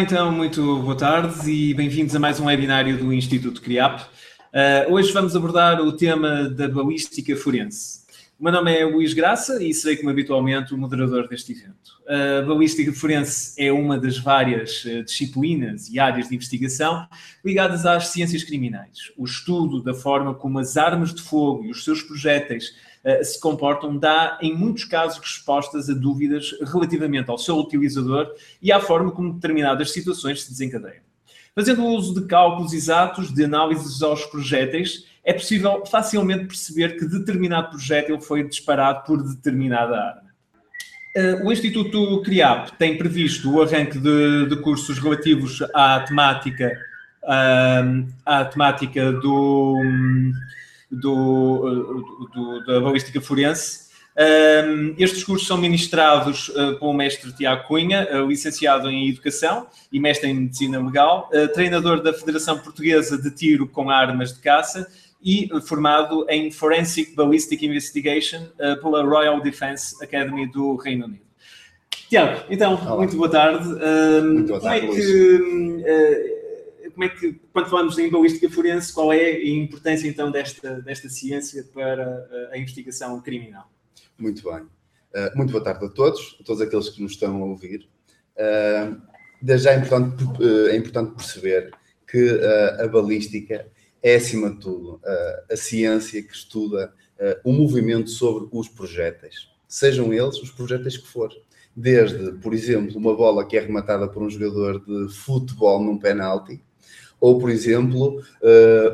então, muito boa tarde e bem-vindos a mais um webinário do Instituto CRIAP. Uh, hoje vamos abordar o tema da balística forense. O meu nome é Luís Graça e serei, como habitualmente, o moderador deste evento. A balística forense é uma das várias uh, disciplinas e áreas de investigação ligadas às ciências criminais. O estudo da forma como as armas de fogo e os seus projéteis uh, se comportam dá, em muitos casos, respostas a dúvidas relativamente ao seu utilizador e à forma como determinadas situações se desencadeiam. Fazendo uso de cálculos exatos de análises aos projéteis, é possível facilmente perceber que determinado projétil foi disparado por determinada arma. Uh, o Instituto CRIAP tem previsto o arranque de, de cursos relativos à temática, uh, à temática do, do, do, da balística forense um, estes cursos são ministrados uh, pelo mestre Tiago Cunha, uh, licenciado em Educação e mestre em Medicina Legal, uh, treinador da Federação Portuguesa de Tiro com Armas de Caça e formado em Forensic Ballistic Investigation pela Royal Defence Academy do Reino Unido. Tiago, então, Olá. muito boa tarde. muito boa tarde, como é que, como é que, quando falamos em balística forense, qual é a importância então desta, desta ciência para a investigação criminal? Muito bem. Uh, muito boa tarde a todos, a todos aqueles que nos estão a ouvir. Uh, desde já é importante, é importante perceber que a balística é, acima de tudo, a ciência que estuda o movimento sobre os projéteis, sejam eles os projéteis que for. Desde, por exemplo, uma bola que é rematada por um jogador de futebol num penalti, ou, por exemplo,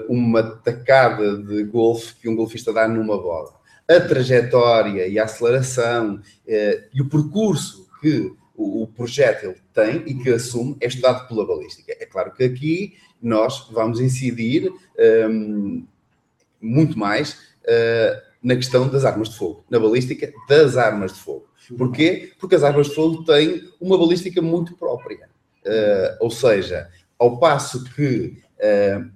uma tacada de golfe que um golfista dá numa bola a trajetória e a aceleração eh, e o percurso que o, o projétil tem e que assume é estudado pela balística. É claro que aqui nós vamos incidir um, ehm, muito mais uh, na questão das armas de fogo, na balística das armas de fogo. Porquê? Porque as armas de fogo têm uma balística muito própria. Uh, ou seja, ao passo que uh,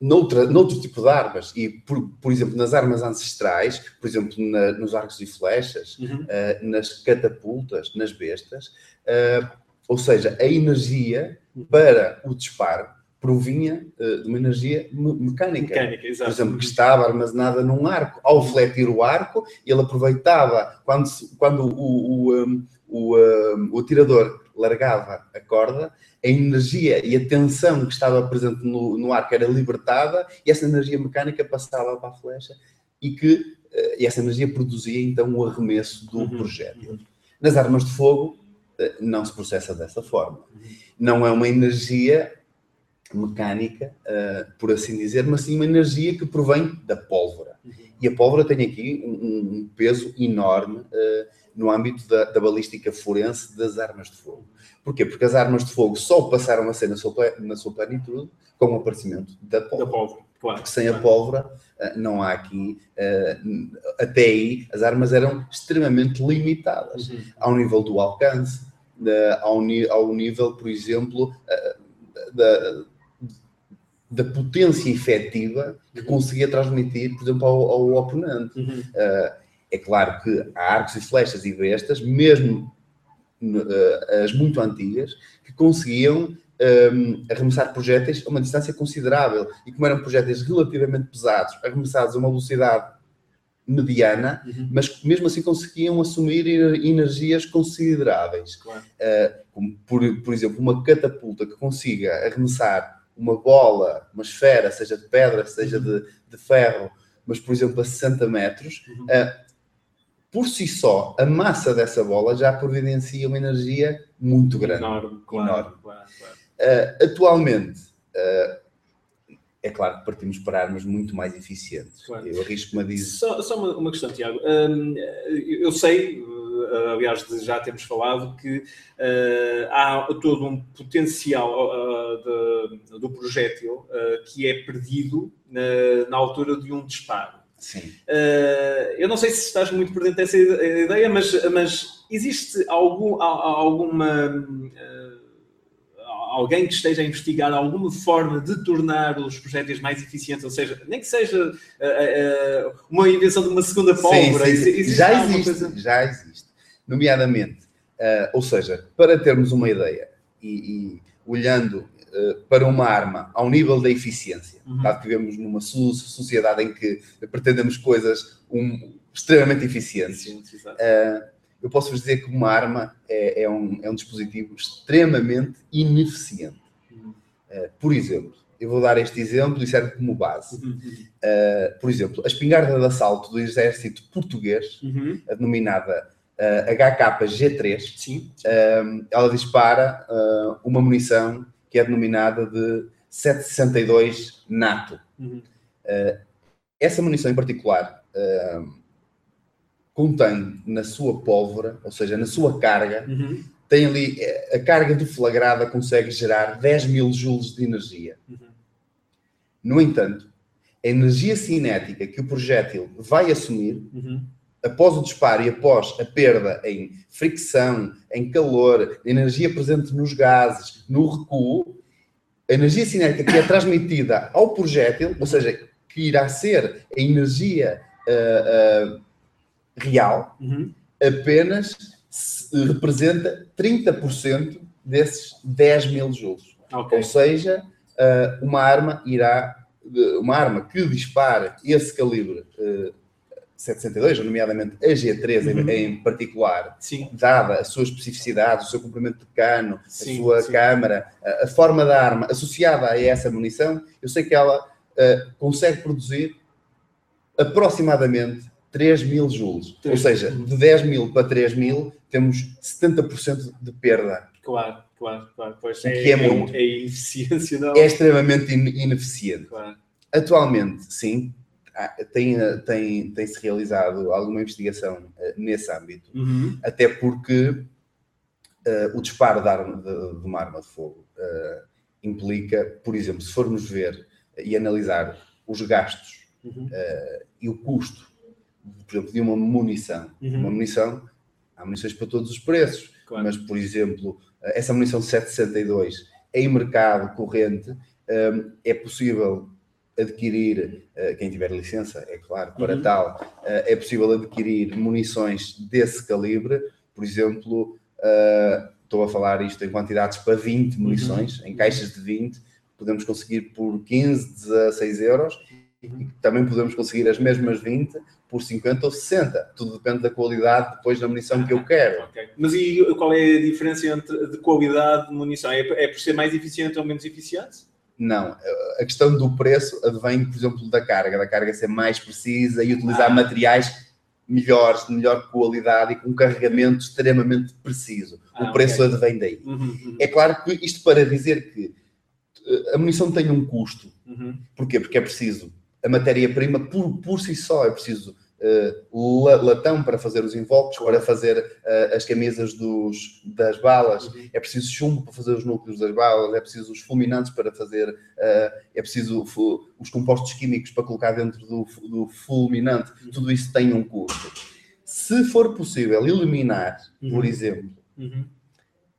noutra, noutro tipo de armas, e por, por exemplo, nas armas ancestrais, por exemplo, na, nos arcos e flechas, uhum. uh, nas catapultas, nas bestas, uh, ou seja, a energia para o disparo provinha uh, de uma energia mecânica. mecânica exato. Por exemplo, que estava armazenada num arco. Ao fletir o arco, ele aproveitava, quando, quando o, o, um, o, um, o atirador largava a corda, a energia e a tensão que estava presente no, no arco era libertada e essa energia mecânica passava para a flecha e que eh, e essa energia produzia então o arremesso do uhum. projétil. Nas armas de fogo eh, não se processa dessa forma. Não é uma energia mecânica, uh, por assim dizer, mas sim uma energia que provém da pólvora. Uhum. E a pólvora tem aqui um, peso enorme no âmbito da, da, balística forense das armas de fogo. Porquê? Porque as armas de fogo só passaram a ser na sua, na sua plenitude com o aparecimento da pólvora. Da pólvora claro. Porque sem claro. a pólvora eh, não há aqui, eh, até aí, as armas eram extremamente limitadas uhum. ao nível do alcance, ao, ao nível, por exemplo, eh, da, da potência efetiva que uhum. conseguia transmitir, por exemplo, ao, ao oponente. Uhum. É claro que há arcos e flechas e bestas, mesmo uh, as muito antigas, que conseguiam um, ehm, arremessar projéteis a uma distância considerável. E como eram projéteis relativamente pesados, arremessados a uma velocidade mediana, uhum. mas mesmo assim conseguiam assumir energias consideráveis. Claro. Uh, como, por, por exemplo, uma catapulta que consiga arremessar uma bola, uma esfera, seja de pedra, seja uhum. de, de ferro, mas, por exemplo, a 60 metros, uhum. uh, por si só, a massa dessa bola já providencia uma energia muito grande. Enorme, claro. Enorme. claro, claro. Uh, atualmente, uh, é claro que partimos para armas muito mais eficientes. Claro. Eu arrisco-me a dizer. Só, só uma, uma, questão, Tiago. Um, eu sei, aliás, já temos falado, que uh, há todo um potencial de, do projétil que é perdido na, na altura de um disparo. Sim. Uh, eu não sei se estás muito por dentro dessa ideia, mas, mas existe algum, alguma. Uh, alguém que esteja a investigar alguma forma de tornar os projéteis mais eficientes, ou seja, nem que seja uh, uma invenção de uma segunda pólvora. Sim, sim, existe já existe, coisa... já existe. Nomeadamente, ou seja, para termos uma ideia, e, e olhando para uma arma ao nível da eficiência, Uhum. dado que vivemos numa so- sociedade em que pretendemos coisas um, extremamente eficientes, Sim, uh, eu posso vos dizer que uma arma é, é um, é um dispositivo extremamente ineficiente. Uhum. Uh, por exemplo, eu vou dar este exemplo e serve como base. Uhum. Uh, por exemplo, a espingarda de assalto do exército português, Uhum. a denominada HKG3, Sim. um, ela dispara uma munição que é denominada de 762 NATO. Uhum. Essa munição em particular um, contém na sua pólvora, ou seja, na sua carga, Uhum. tem ali eh, a carga deflagrada consegue gerar 10 mil joules de energia. Uhum. No entanto, a energia cinética que o projétil vai assumir Uhum. Após o disparo e após a perda em fricção, em calor, energia presente nos gases, no recuo, a energia cinética que é transmitida ao projétil, ou seja, que irá ser a energia ah, ah, real, Uhum. apenas se- representa 30% desses 10 mil joules. Ok. Ou seja, ah, uma arma irá, uma arma que dispara esse calibre 762, nomeadamente a G3 em- Uhum. em, particular, Sim. dada a sua especificidade, o seu comprimento de cano, Sim, a sua sim. câmara, a, a forma da arma associada a essa munição, eu sei que ela ah, consegue produzir aproximadamente 3 mil joules. Ou Três. seja, de 10 mil para 3 mil, temos 70% de perda. Claro, claro, claro. Pois que é muito. É, a ineficiência da. É extremamente in- ineficiente. Claro. Atualmente, sim, há- tem, eh, tem, tem-se realizado alguma investigação eh, nesse âmbito, Uhum. até porque eh, o disparo de, arma- de- de uma arma de fogo implica, por exemplo, se formos ver e analisar os gastos Uhum. e o custo, por exemplo, de uma munição. Uhum. Uma munição, há munições para todos os preços, Claro. mas, por exemplo, essa munição 762 em mercado corrente hum, é possível adquirir, eh, quem tiver licença, é claro, para Uhum. tal, eh, é possível adquirir munições desse calibre, por exemplo, eh, estou a falar isto em quantidades para 20 munições, em caixas de 20, podemos conseguir por 15, 16 euros, Uhum. e também podemos conseguir as mesmas 20 por 50 ou 60. Tudo depende da qualidade depois da munição que eu quero. Ok. Mas e qual é a diferença entre de qualidade de munição? É, é por ser mais eficiente ou menos eficiente? Não, a questão do preço advém, por exemplo, da carga, da carga ser mais precisa e utilizar Ah. materiais melhores, de melhor qualidade e com um carregamento extremamente preciso. Ah, o preço ok. advém daí. Uhum, uhum, É claro que isto para dizer que eh, a munição tem um custo. uhum. Porquê? Porque é preciso a matéria-prima por, por si só, é preciso la- latão para fazer os invólucros, para fazer eh, as camisas dos, das balas, Uhum. é preciso chumbo para fazer os núcleos das balas, é preciso os fulminantes para fazer, eh, é preciso os compostos químicos para colocar dentro do, do fulminante, Uhum. tudo isso tem um custo. Se for possível eliminar, por Uhum. exemplo, Uhum.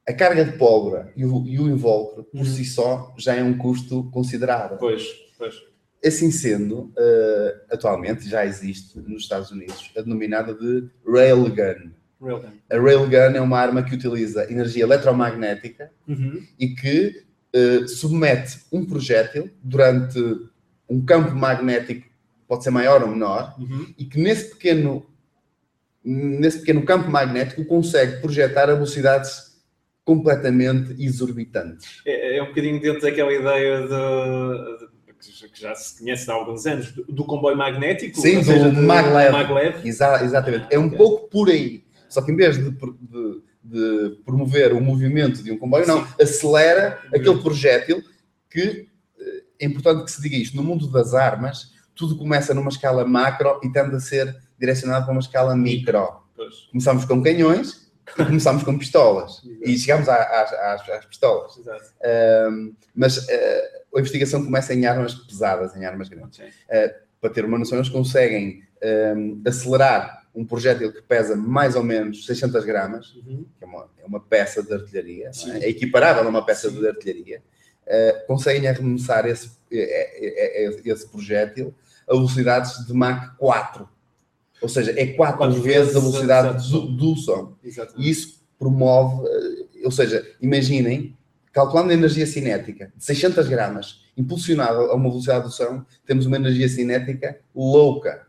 a carga de pólvora e o, e o invólucro, por Uhum. si só, já é um custo considerável. Pois, pois. Assim sendo, eh, atualmente já existe nos Estados Unidos a denominada de Railgun. Railgun. A Railgun é uma arma que utiliza energia eletromagnética Uhum. e que eh, submete um projétil durante um campo magnético, pode ser maior ou menor, Uhum. e que nesse pequeno, nesse pequeno campo magnético consegue projetar a velocidades completamente exorbitantes. É, é um bocadinho dentro daquela ideia de, de- que já se conhece há alguns anos, do, do comboio magnético, Sim, do seja, de- maglev. maglev. Exa- exatamente. É um Ok. pouco por aí. Só que em vez de, de- de promover o movimento de um comboio, não, Sim. acelera aquele projétil que eh, é importante que se diga isto. No mundo das armas, tudo começa numa escala macro e tende a ser direcionado para uma escala micro. Pois, Começamos com canhões e começamos com pistolas. E chegamos à- às, às- às pistolas. exato. Ahm, mas eh, a investigação começa em armas pesadas, em armas grandes Ok. para ter uma noção, eles conseguem hum, acelerar um projétil que pesa mais ou menos 600 gramas, Uhum. que é uma, é uma peça de artilharia, é? é equiparável a uma peça Sim. de artilharia, uh, conseguem arremessar esse, é- é- é- esse projétil a velocidades de Mach 4. Ou seja, é 4 Quatro vezes a velocidade do, do som. Exato. E isso promove, eh, ou seja, imaginem calculando a energia cinética de 600 gramas, impulsionada a uma velocidade do som, temos uma energia cinética louca.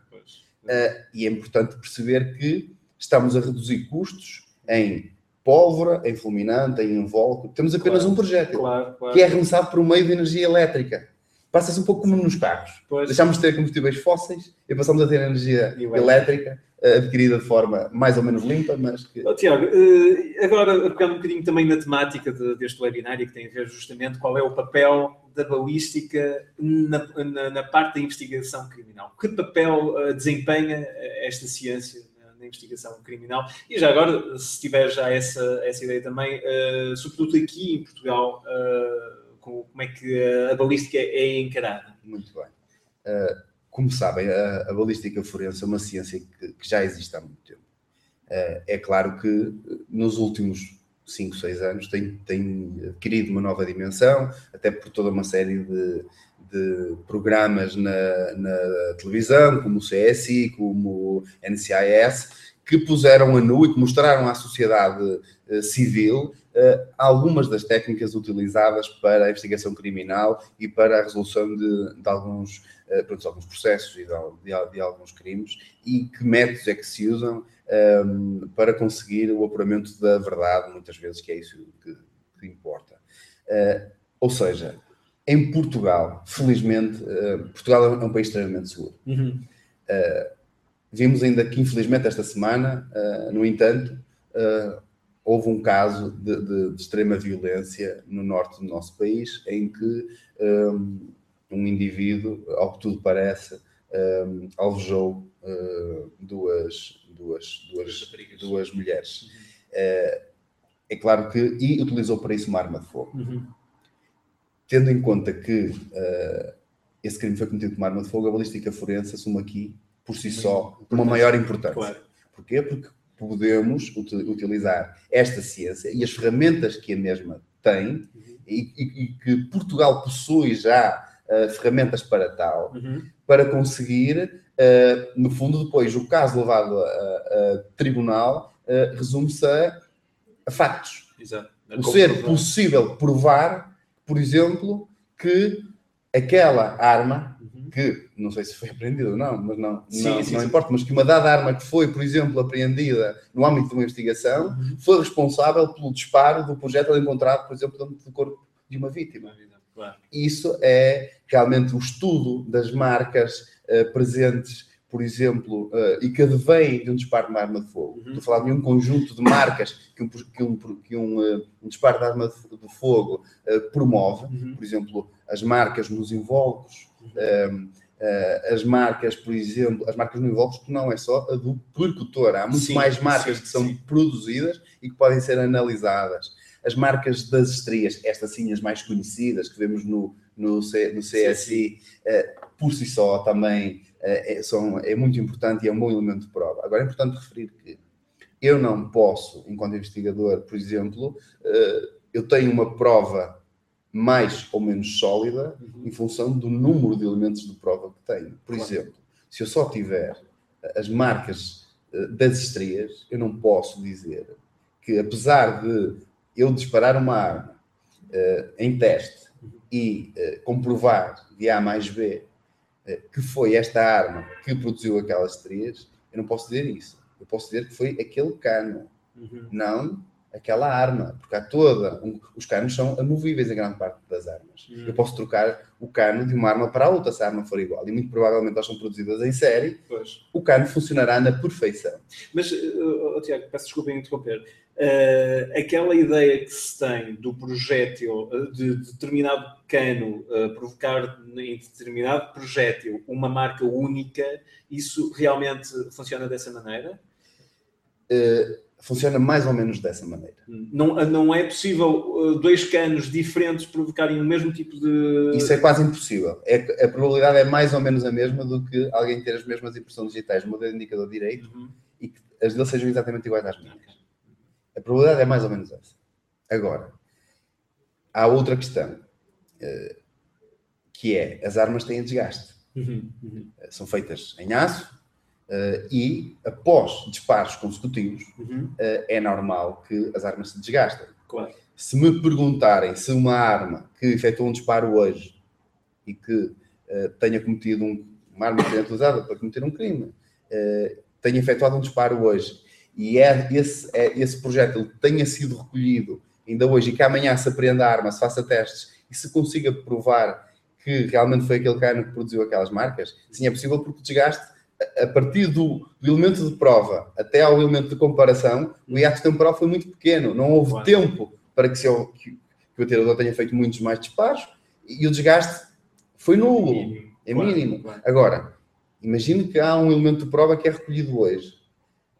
Uh, e é importante perceber que estamos a reduzir custos em pólvora, em fulminante, em invólucro. Temos apenas claro, um projétil claro, claro. que é arremessado por um meio de energia elétrica. Passa-se um pouco como nos carros. Pois. Deixamos de ter combustíveis fósseis e passamos a ter energia elétrica eh, adquirida de forma mais ou menos limpa, mas que... Oh, Tiago, eh, agora pegando um bocadinho também na temática de, deste webinário, que tem a ver justamente qual é o papel da balística na, na, na parte da investigação criminal. Que papel uh, desempenha esta ciência na, investigação criminal? E já agora, se tiver já essa, essa ideia também, uh, sobretudo aqui em Portugal, uh, como é que a balística é encarada? Muito bem. Uh, como sabem, a, a, balística forense é uma ciência que, que já existe há muito tempo. Uh, é claro que nos últimos 5, 6 anos tem, tem adquirido uma nova dimensão, até por toda uma série de, de programas na, na, televisão, como o CSI, como o NCIS, que puseram a nu e que mostraram à sociedade uh, civil uh, algumas das técnicas utilizadas para a investigação criminal e para a resolução de, de alguns, uh, pronto, alguns processos e de, de, alguns crimes e que métodos é que se usam um, ehm, para conseguir o apuramento da verdade, muitas vezes, que é isso que, que importa. Uh, ou seja, em Portugal, felizmente, Portugal é um país extremamente seguro. Uhum. Vimos ainda que, infelizmente, esta semana, no entanto, houve um caso de, de, de, extrema violência no norte do nosso país, em que um, um indivíduo, ao que tudo parece, um, alvejou uh, duas, duas, duas, duas mulheres. Uhum. Uh, é claro que. E utilizou para isso uma arma de fogo. Uhum. Tendo em conta que uh, esse crime foi cometido com uma arma de fogo, a balística forense assume aqui, por si só, uma maior importância. Claro. Porquê? Porque podemos utilizar esta ciência e as ferramentas que a mesma tem e, e, e que Portugal possui já uh, ferramentas para tal, uhum. para conseguir, uh, no fundo, depois o caso levado a, a tribunal uh, resume-se a, a, factos. Exato. o ser possível provar, por exemplo, que aquela arma que não sei se foi apreendida ou não, mas não, sim, não, sim, não sim. importa, mas que uma dada arma que foi, por exemplo, apreendida no âmbito de uma investigação, uhum. foi responsável pelo disparo do projétil encontrado, por exemplo, dentro do corpo de uma vítima. Claro. Isso é realmente o estudo das marcas uh, presentes, por exemplo, uh, e que advém de um disparo de uma arma de fogo. Uhum. Estou a falar de um conjunto de marcas que um, que um, que um, uh, um disparo de arma de, de fogo promove, uhum. por exemplo, as marcas nos invólucros, Uh, as marcas, por exemplo, as marcas no que não é só a do percutor, há muito sim, mais marcas sim, que são sim. produzidas e que podem ser analisadas. As marcas das estrias, estas sim as mais conhecidas, que vemos no, no, C, no CSI, uh, por si só também uh, é, são, é muito importante e é um bom elemento de prova. Agora é importante referir que eu não posso, enquanto investigador, por exemplo, eu tenho uma prova mais ou menos sólida uhum. em função do número de elementos de prova que tenho. Por claro. exemplo, se eu só tiver as marcas eh, das estrias, eu não posso dizer que, apesar de eu disparar uma arma uh, em teste uhum. e uh, comprovar de A mais B uh, que foi esta arma que produziu aquelas estrias, eu não posso dizer isso. Eu posso dizer que foi aquele cano, uhum. não aquela arma, porque há toda. Um, os canos são amovíveis em grande parte das armas. Hum. Eu posso trocar o cano de uma arma para a outra se a arma for igual. E muito provavelmente elas são produzidas em série. Pois. O cano funcionará na perfeição. Mas, uh, Tiago, peço desculpa em interromper. Uh, aquela ideia que se tem do projétil, de, de determinado cano uh, provocar em determinado projétil uma marca única, isso realmente funciona dessa maneira? Uh, funciona mais ou menos dessa maneira. Não, não é possível uh, dois canos diferentes provocarem o mesmo tipo de. Isso é quase impossível. É, a probabilidade é mais ou menos a mesma do que alguém ter as mesmas impressões digitais no modelo indicador direito uhum. e que as deles sejam exatamente iguais às minhas. A probabilidade é mais ou menos essa. Agora, há outra questão, uh, que é as armas têm desgaste. Uhum. Uhum. São feitas em aço, Uh, e após disparos consecutivos, uhum. uh, é normal que as armas se desgastem. Claro. Se me perguntarem se uma arma que efetuou um disparo hoje e que uh, tenha cometido um, uma arma que tenha utilizada para cometer um crime, tenha efetuado um disparo hoje e é esse, é, esse projétil tenha sido recolhido ainda hoje e que amanhã se apreenda a arma, se faça testes e se consiga provar que realmente foi aquele cano que produziu aquelas marcas, sim, é possível porque o desgaste, a partir do, do elemento de prova até ao elemento de comparação, o hiato temporal foi muito pequeno, não houve claro. tempo para que, se, que, que o atirador tenha feito muitos mais disparos e o desgaste foi nulo, mínimo. é mínimo. Claro. Agora, imagine que há um elemento de prova que é recolhido hoje.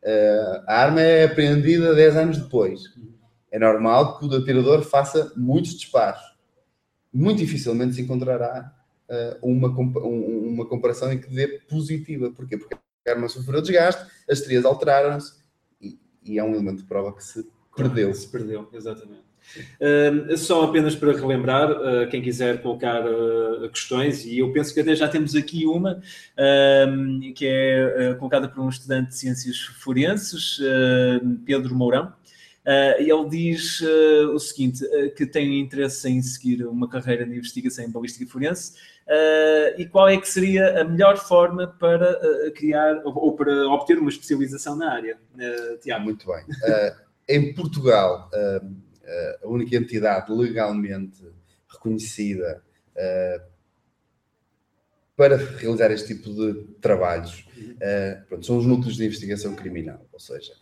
Uh, a arma é apreendida 10 anos depois. É normal que o atirador faça muitos disparos muito dificilmente se encontrará uma, um, uma comparação em que dê positiva. Porquê? Porque a arma sofreu desgaste, as trias alteraram-se e, e, é um elemento de prova que se perdeu. Se perdeu, exatamente. Uh, só apenas para relembrar, uh, quem quiser colocar uh, questões, e eu penso que até já temos aqui uma, que é colocada por um estudante de ciências forenses, Pedro Mourão, Uh, ele diz uh, o seguinte: uh, que tem interesse em seguir uma carreira de investigação em balística forense e qual é que seria a melhor forma para criar ou, ou, para obter uma especialização na área. Tiago. Muito bem. em Portugal, a única entidade legalmente reconhecida para realizar este tipo de trabalhos pronto, são os núcleos de investigação criminal, ou seja,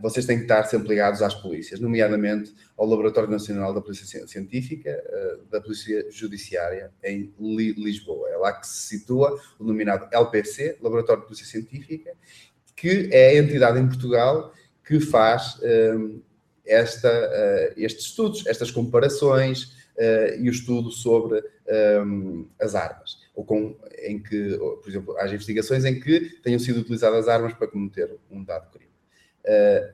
vocês têm que estar sempre ligados às polícias, nomeadamente ao Laboratório Nacional da Polícia Científica, uh, da Polícia Judiciária, em Li Lisboa. É lá que se situa o denominado LPC, Laboratório de Polícia Científica, que é a entidade em Portugal que faz eh, esta, estes estudos, estas comparações e o estudo sobre as armas. Ou com, em que, por exemplo, há investigações em que tenham sido utilizadas armas para cometer um dado crime. Uh,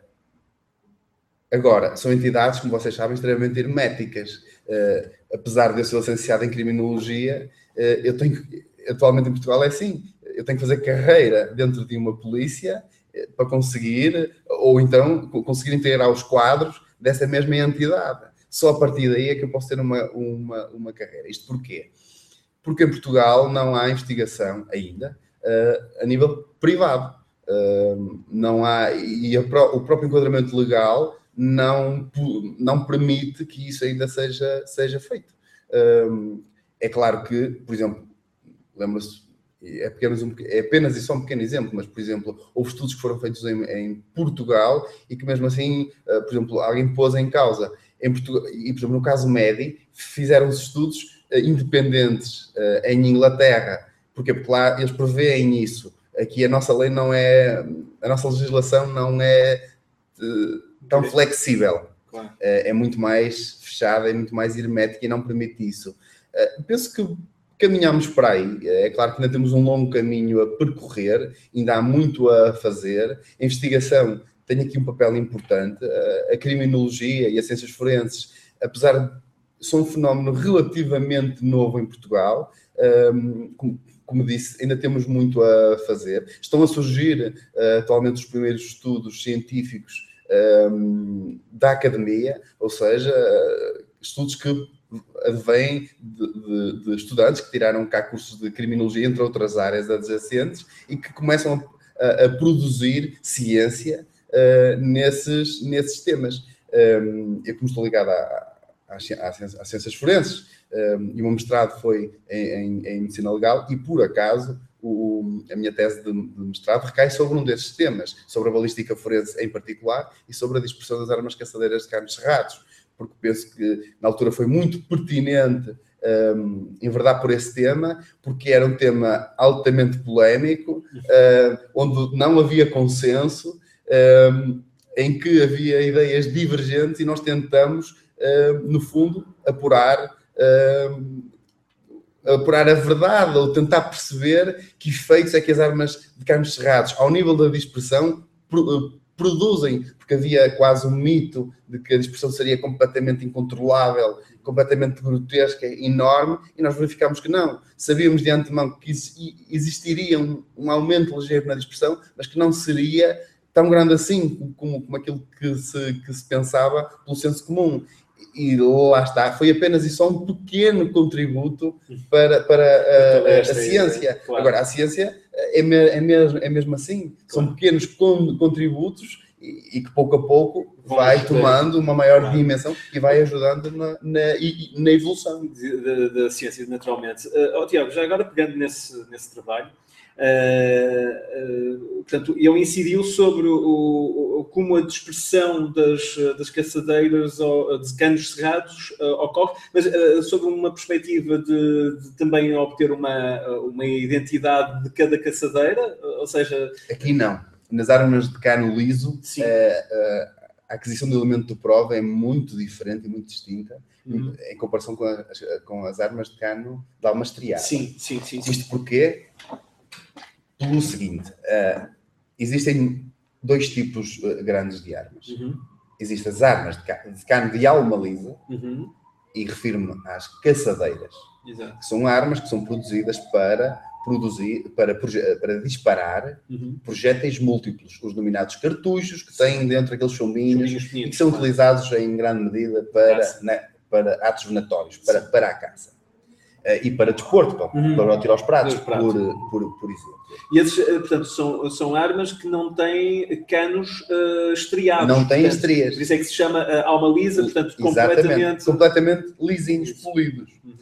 agora, são entidades, como vocês sabem, extremamente herméticas. Uh, apesar de eu ser licenciado em criminologia, uh, eu tenho, atualmente em Portugal é assim, eu tenho que fazer carreira dentro de uma polícia para conseguir, ou então conseguir integrar os quadros dessa mesma entidade. Só a partir daí é que eu posso ter uma, uma, uma carreira. Isto porquê? Porque em Portugal não há investigação ainda uh, a nível privado não há, e a, o próprio enquadramento legal não, não permite que isso ainda seja, seja feito. é claro que, por exemplo, lembra-se, é é apenas e só um pequeno exemplo, mas, por exemplo, houve estudos que foram feitos em, em Portugal e que mesmo assim, uh, por exemplo, alguém pôs em causa. Em Portugal, e, por exemplo, no caso Medi, fizeram-se estudos uh, independentes uh, em Inglaterra. Porquê? Porque lá eles preveem isso aqui a nossa lei não é, a nossa legislação não é uh, tão flexível. Claro. Uh, é muito mais fechada, é muito mais hermética e não permite isso. Uh, penso que caminhamos para aí. É claro que ainda temos um longo caminho a percorrer, ainda há muito a fazer. A investigação tem aqui um papel importante. A criminologia e as ciências forenses, apesar de são um fenómeno relativamente novo em Portugal, um, como disse, ainda temos muito a fazer. Estão a surgir uh, atualmente os primeiros estudos científicos um, ehm, da academia, ou seja, uh, estudos que advêm de, de, de, estudantes que tiraram cá cursos de criminologia, entre outras áreas adjacentes, e que começam a, a produzir ciência uh, nesses, nesses temas. Um, ehm, eu, como estou ligado às ciências forenses, um, e o meu mestrado foi em, em, em, medicina legal e por acaso o, a minha tese de, de, mestrado recai sobre um desses temas, sobre a balística forense em particular e sobre a dispersão das armas caçadeiras de carnes cerrados, porque penso que na altura foi muito pertinente um, enverdar por esse tema, porque era um tema altamente polémico, uh, onde não havia consenso, um, em que havia ideias divergentes e nós tentamos, uh, no fundo, apurar apurar a verdade ou tentar perceber que efeitos é que as armas de carnes cerrados, ao nível da dispersão, produzem, porque havia quase um mito de que a dispersão seria completamente incontrolável, completamente grotesca, enorme, e nós verificámos que não. Sabíamos de antemão que existiria um, um aumento ligeiro na dispersão, mas que não seria tão grande assim como, como aquilo que se, que se pensava pelo senso comum. E lá está, foi apenas e só um pequeno contributo para, para a, a, a ciência. Claro. Agora, a ciência é, me, é, mesmo, é mesmo assim, claro. são pequenos contributos e, que pouco a pouco vai tomando uma maior claro. dimensão e vai ajudando na, na, na evolução. Da ciência, naturalmente. Uh, oh, Tiago, já agora pegando nesse, nesse trabalho, Uh, uh, portanto, ele incidiu sobre o, o, como a dispersão das, das caçadeiras ou, de canos cerrados uh, ocorre, mas sobre uma perspectiva de, de, também obter uma, uma identidade de cada caçadeira, ou seja... Aqui não. Nas armas de cano liso, a aquisição do elemento de prova é muito diferente e muito distinta uhum. em comparação com, a, com as armas de cano de almastriado. Sim, sim, sim. Isto sim. porquê? Pelo seguinte: uh, existem dois tipos uh, grandes de armas. Uhum. Existem as armas de, ca de cano de alma lisa, uhum. e refiro-me às caçadeiras, Exato. que são armas que são produzidas para produzir, para, para disparar uhum. projéteis múltiplos, os denominados cartuchos, que têm dentro aqueles chumbinhos, e que são utilizados em grande medida para, na, para atos venatórios, para, para a caça. Uh, e para desporto, para, uhum. para o tiro aos pratos, pratos. Por, por, por exemplo. E esses, eh, portanto, são, são armas que não têm canos uh, estriados. Não têm estrias. Por isso é que se chama uh, alma lisa, portanto, Exatamente. completamente... completamente lisinhos, polidos. Uhum.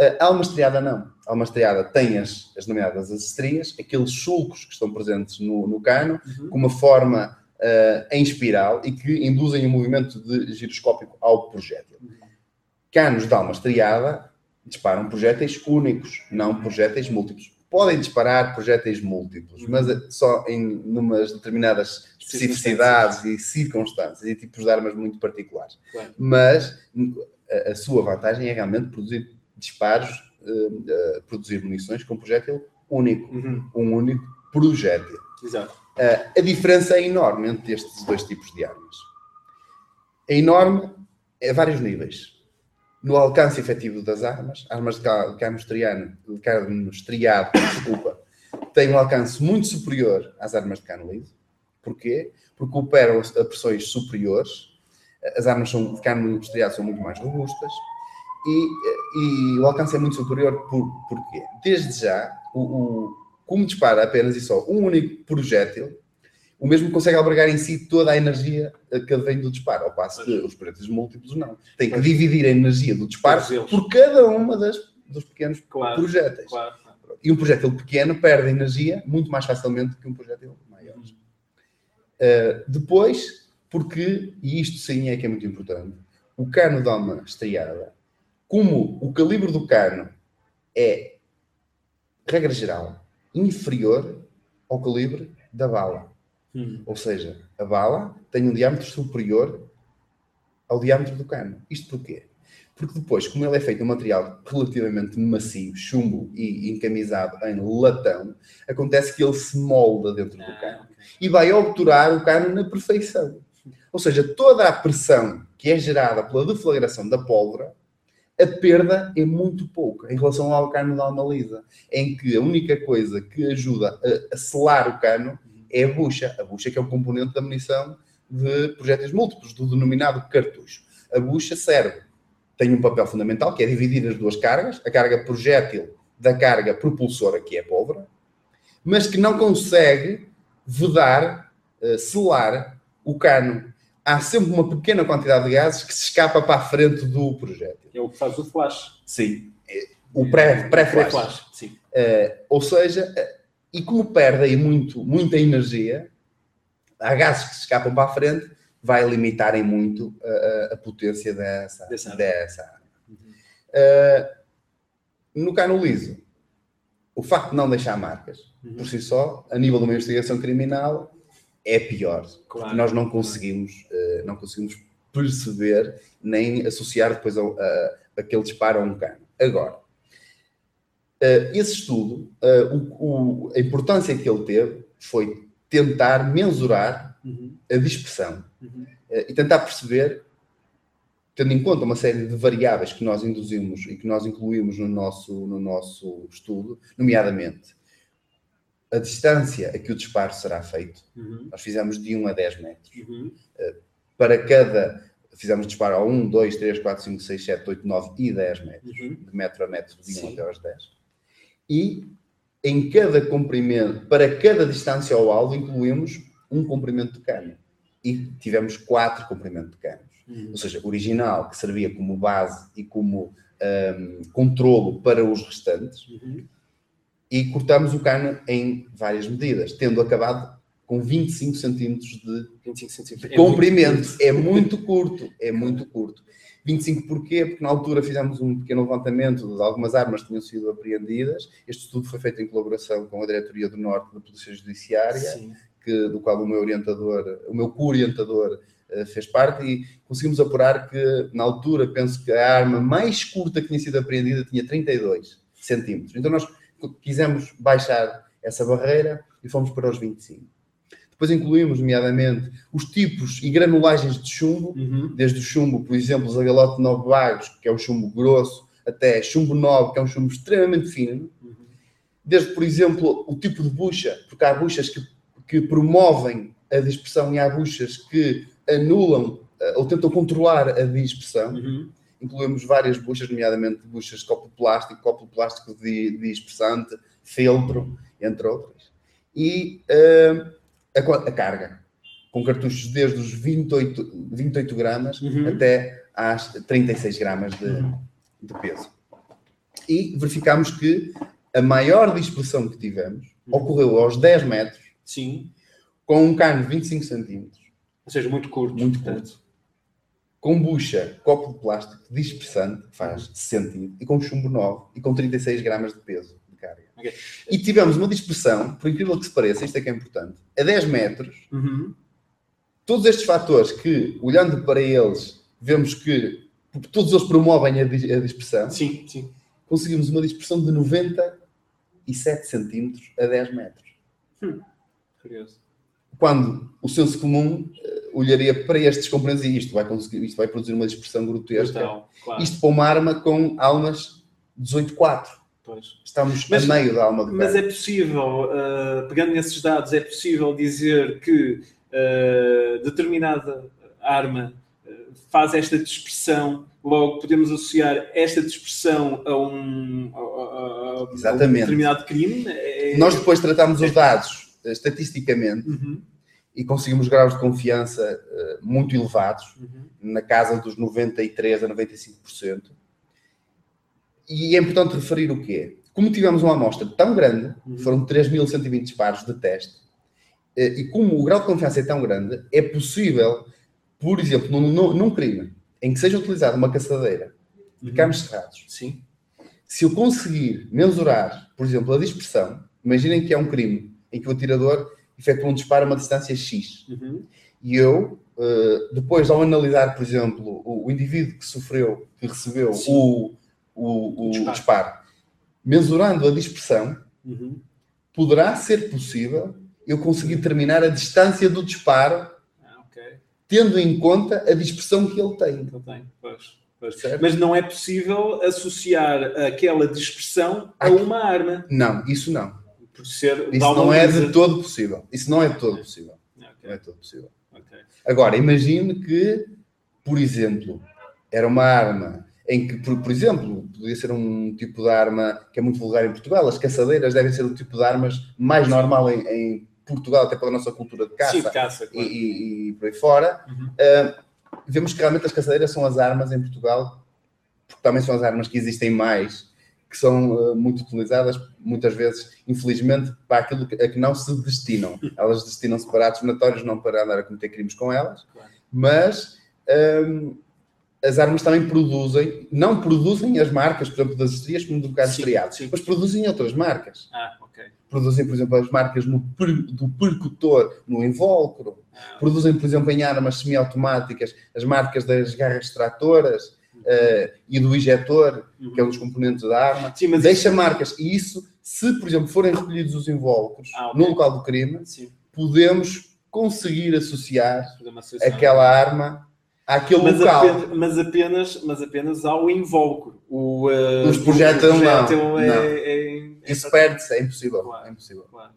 Uh, alma estriada não. Alma estriada tem as, as nomeadas as estrias, aqueles sulcos que estão presentes no, no cano, uhum. com uma forma uh, em espiral e que induzem um movimento de giroscópico ao projétil. Uhum. Canos de alma estriada disparam projéteis únicos, não projéteis múltiplos podem disparar projéteis múltiplos, uhum. mas só em numas determinadas especificidades e circunstâncias e tipos de armas muito particulares. Claro. Mas a, a, sua vantagem é realmente produzir disparos, uh, uh, produzir munições com projétil único, uhum. um único projétil. Exato. Uh, a diferença é enorme entre estes dois tipos de armas. É enorme a vários níveis no alcance efetivo das armas, armas de cano estriano, de cano estriado, desculpa, têm um alcance muito superior às armas de cano liso. Porquê? Porque operam a pressões superiores, as armas são, de cano estriado são muito mais robustas e, e o alcance é muito superior por, porquê? Desde já, o, o, como dispara apenas e só um único projétil, o mesmo consegue albergar em si toda a energia que advém do disparo, ao passo que os projéteis múltiplos não. Tem que dividir a energia do disparo por cada uma das, dos pequenos claro, projéteis. Claro. E um projétil pequeno perde energia muito mais facilmente que um projétil maior. Uh, depois, porque, e isto sim é que é muito importante, o cano de alma estreada, como o calibre do cano é, regra geral, inferior ao calibre da bala. Hum. Ou seja, a bala tem um diâmetro superior ao diâmetro do cano. Isto porquê? Porque depois, como ele é feito de um material relativamente macio, chumbo e encamisado em latão, acontece que ele se molda dentro ah, do cano okay. e vai obturar o cano na perfeição. Ou seja, toda a pressão que é gerada pela deflagração da pólvora, a perda é muito pouca em relação ao cano da alma lisa, em que a única coisa que ajuda a selar o cano é a bucha. A bucha que é o componente da munição de projéteis múltiplos, do denominado cartucho. A bucha serve, tem um papel fundamental, que é dividir as duas cargas, a carga projétil da carga propulsora, que é a pólvora, mas que não consegue vedar, uh, selar o cano. Há sempre uma pequena quantidade de gases que se escapa para a frente do projétil. É o que faz o flash. Sim. O pré-flash. Pré, pré flash sim. Uh, ou seja, e como perde aí muito, muita energia, há gases que se escapam para a frente, vai limitarem muito a, a potência dessa, dessa, dessa arma. Uhum. Uh, no cano liso, o facto de não deixar marcas, uhum. por si só, a nível de uma investigação criminal, é pior. Claro. Porque nós não conseguimos, uh, não conseguimos perceber nem associar depois a, a, aquele disparo a um cano. Agora, esse estudo, uh, o, o, a importância que ele teve foi tentar mensurar uhum. a dispersão uhum. uh, e tentar perceber, tendo em conta uma série de variáveis que nós induzimos e que nós incluímos no nosso, no nosso estudo, nomeadamente a distância a que o disparo será feito. Uhum. Nós fizemos de 1 a 10 metros. Uhum. para cada fizemos disparo a 1, 2, 3, 4, 5, 6, 7, 8, 9 e 10 metros, Uhum. de metro a metro, vinham Sim. até aos 10. E em cada comprimento, para cada distância ao alvo, incluímos um comprimento de cano. E tivemos quatro comprimentos de canos. Uhum. Ou seja, original, que servia como base e como ahm, controlo para os restantes, Uhum. e cortamos o cano em várias medidas, tendo acabado com 25 centímetros de 25 centímetros. É comprimento. muito curto. é muito curto, é muito curto. 25 porquê? Porque na altura fizemos um pequeno levantamento de algumas armas que tinham sido apreendidas. Este estudo foi feito em colaboração com a Diretoria do Norte da Polícia Judiciária, Sim. que, do qual o meu orientador, o meu co-orientador eh, fez parte e conseguimos apurar que na altura penso que a arma mais curta que tinha sido apreendida tinha 32 centímetros. Então nós quisemos baixar essa barreira e fomos para os 25. Depois incluímos, nomeadamente, os tipos e granulagens de chumbo, Uhum. desde o chumbo, por exemplo, Zagalote 9 Vagos, que é um chumbo grosso, até chumbo 9, que é um chumbo extremamente fino. Uhum. Desde, por exemplo, o tipo de bucha, porque há buchas que, que promovem a dispersão e há buchas que anulam eh, ou tentam controlar a dispersão. Uhum. Incluímos várias buchas, nomeadamente buchas de copo plástico, copo plástico de, de dispersante, feltro, entre outras. E eh, a, a carga, com cartuchos desde os 28, 28 gramas Uhum. até às 36 gramas de, Uhum. de peso. E verificámos que a maior dispersão que tivemos Uhum. ocorreu aos 10 metros, Sim. com um cano de 25 centímetros, Ou seja, muito curto. Muito portanto. com bucha, copo de plástico dispersante, que faz sentido, e com chumbo 9 e com 36 gramas de peso carga. Ok. E tivemos uma dispersão, por incrível que se pareça, isto é que é importante, a 10 metros, Uhum. todos estes fatores que, olhando para eles, vemos que todos eles promovem a, a dispersão, Sim, sim. conseguimos uma dispersão de 97 centímetros a 10 metros. Curioso. Quando o senso comum eh, olharia para estes componentes e isto vai, conseguir, isto vai produzir uma dispersão grotesca. Brutal, claro. Isto para uma arma com almas 18.4. Pois. Estamos Mas- a meio da alma de Mas é possível, uh, pegando nesses dados, é possível dizer que uh, determinada arma uh, faz esta dispersão, logo podemos associar esta dispersão a um, a- a- a um determinado crime? É- Nós depois tratamos os dados eh, estatisticamente Uhum, e conseguimos graus de confiança eh, muito elevados, uhum. na casa dos 93% a 95%. E é importante referir o quê? Como tivemos uma amostra tão grande, Uhum. foram 3.120 disparos de teste, eh, e como o grau de confiança é tão grande, é possível, por exemplo, num, num- num crime em que seja utilizada uma caçadeira de Uhum. canos cerrados, Sim. se eu conseguir mensurar, por exemplo, a dispersão, imaginem que é um crime em que o atirador efetua um disparo a uma distância X, Uhum. e eu, eh, depois, ao analisar, por exemplo, o, o indivíduo que sofreu, que recebeu Sim. o, o, o O disparo. disparo. mensurando a dispersão, Uhum. poderá ser possível eu conseguir determinar a distância do disparo, Ah, ok. tendo em conta a dispersão que ele tem. Então tem. Pois. Mas não é possível associar aquela dispersão a Aqui- uma arma. Não, isso não. Ser Isso não é de todo possível. Isso não é de todo possível. Não Ok, é de todo possível. Agora, imagine que, por exemplo, era uma arma em que, por, por exemplo, podia ser um tipo de arma que é muito vulgar em Portugal. As caçadeiras devem ser o tipo de armas mais normal em, em Portugal, até pela nossa cultura de caça Sim, caça, e, claro. e- e por aí fora. Uhum. Ah, vemos que realmente as caçadeiras são as armas em Portugal, porque também são as armas que existem mais, que são ah, muito utilizadas, muitas vezes, infelizmente, para aquilo que, a que não se destinam. Elas destinam-se para atos natórios, não para andar a cometer crimes com elas, Claro. mas ahm, as armas também produzem, não produzem as marcas, por exemplo, das estrias, como do caso estriado, sim. mas produzem outras marcas. Ah. Produzem, por exemplo, as marcas no do percutor, no invólucro, Ah, produzem, por exemplo, em armas semiautomáticas, as marcas das garras extratoras eh, e do injetor, uhum. que é um dos componentes da arma. Sim, mas Deixa isso- marcas. E isso, se, por exemplo, forem recolhidos os invólucros Ah, ok. no local do crime, Sim, podemos conseguir associar aquela arma àquele mas, local. apenas, mas, apenas, mas apenas ao invólucro. O, uh, Os projéteis o não, projétil é, não. é- é- Isso perde-se, é impossível. Claro. É impossível. Claro,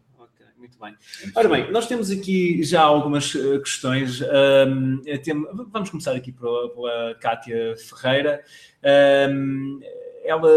muito bem. Ora bem, nós temos aqui já algumas uh, questões. Um, tem, vamos começar aqui pela, pela Kátia Ferreira. Um, ela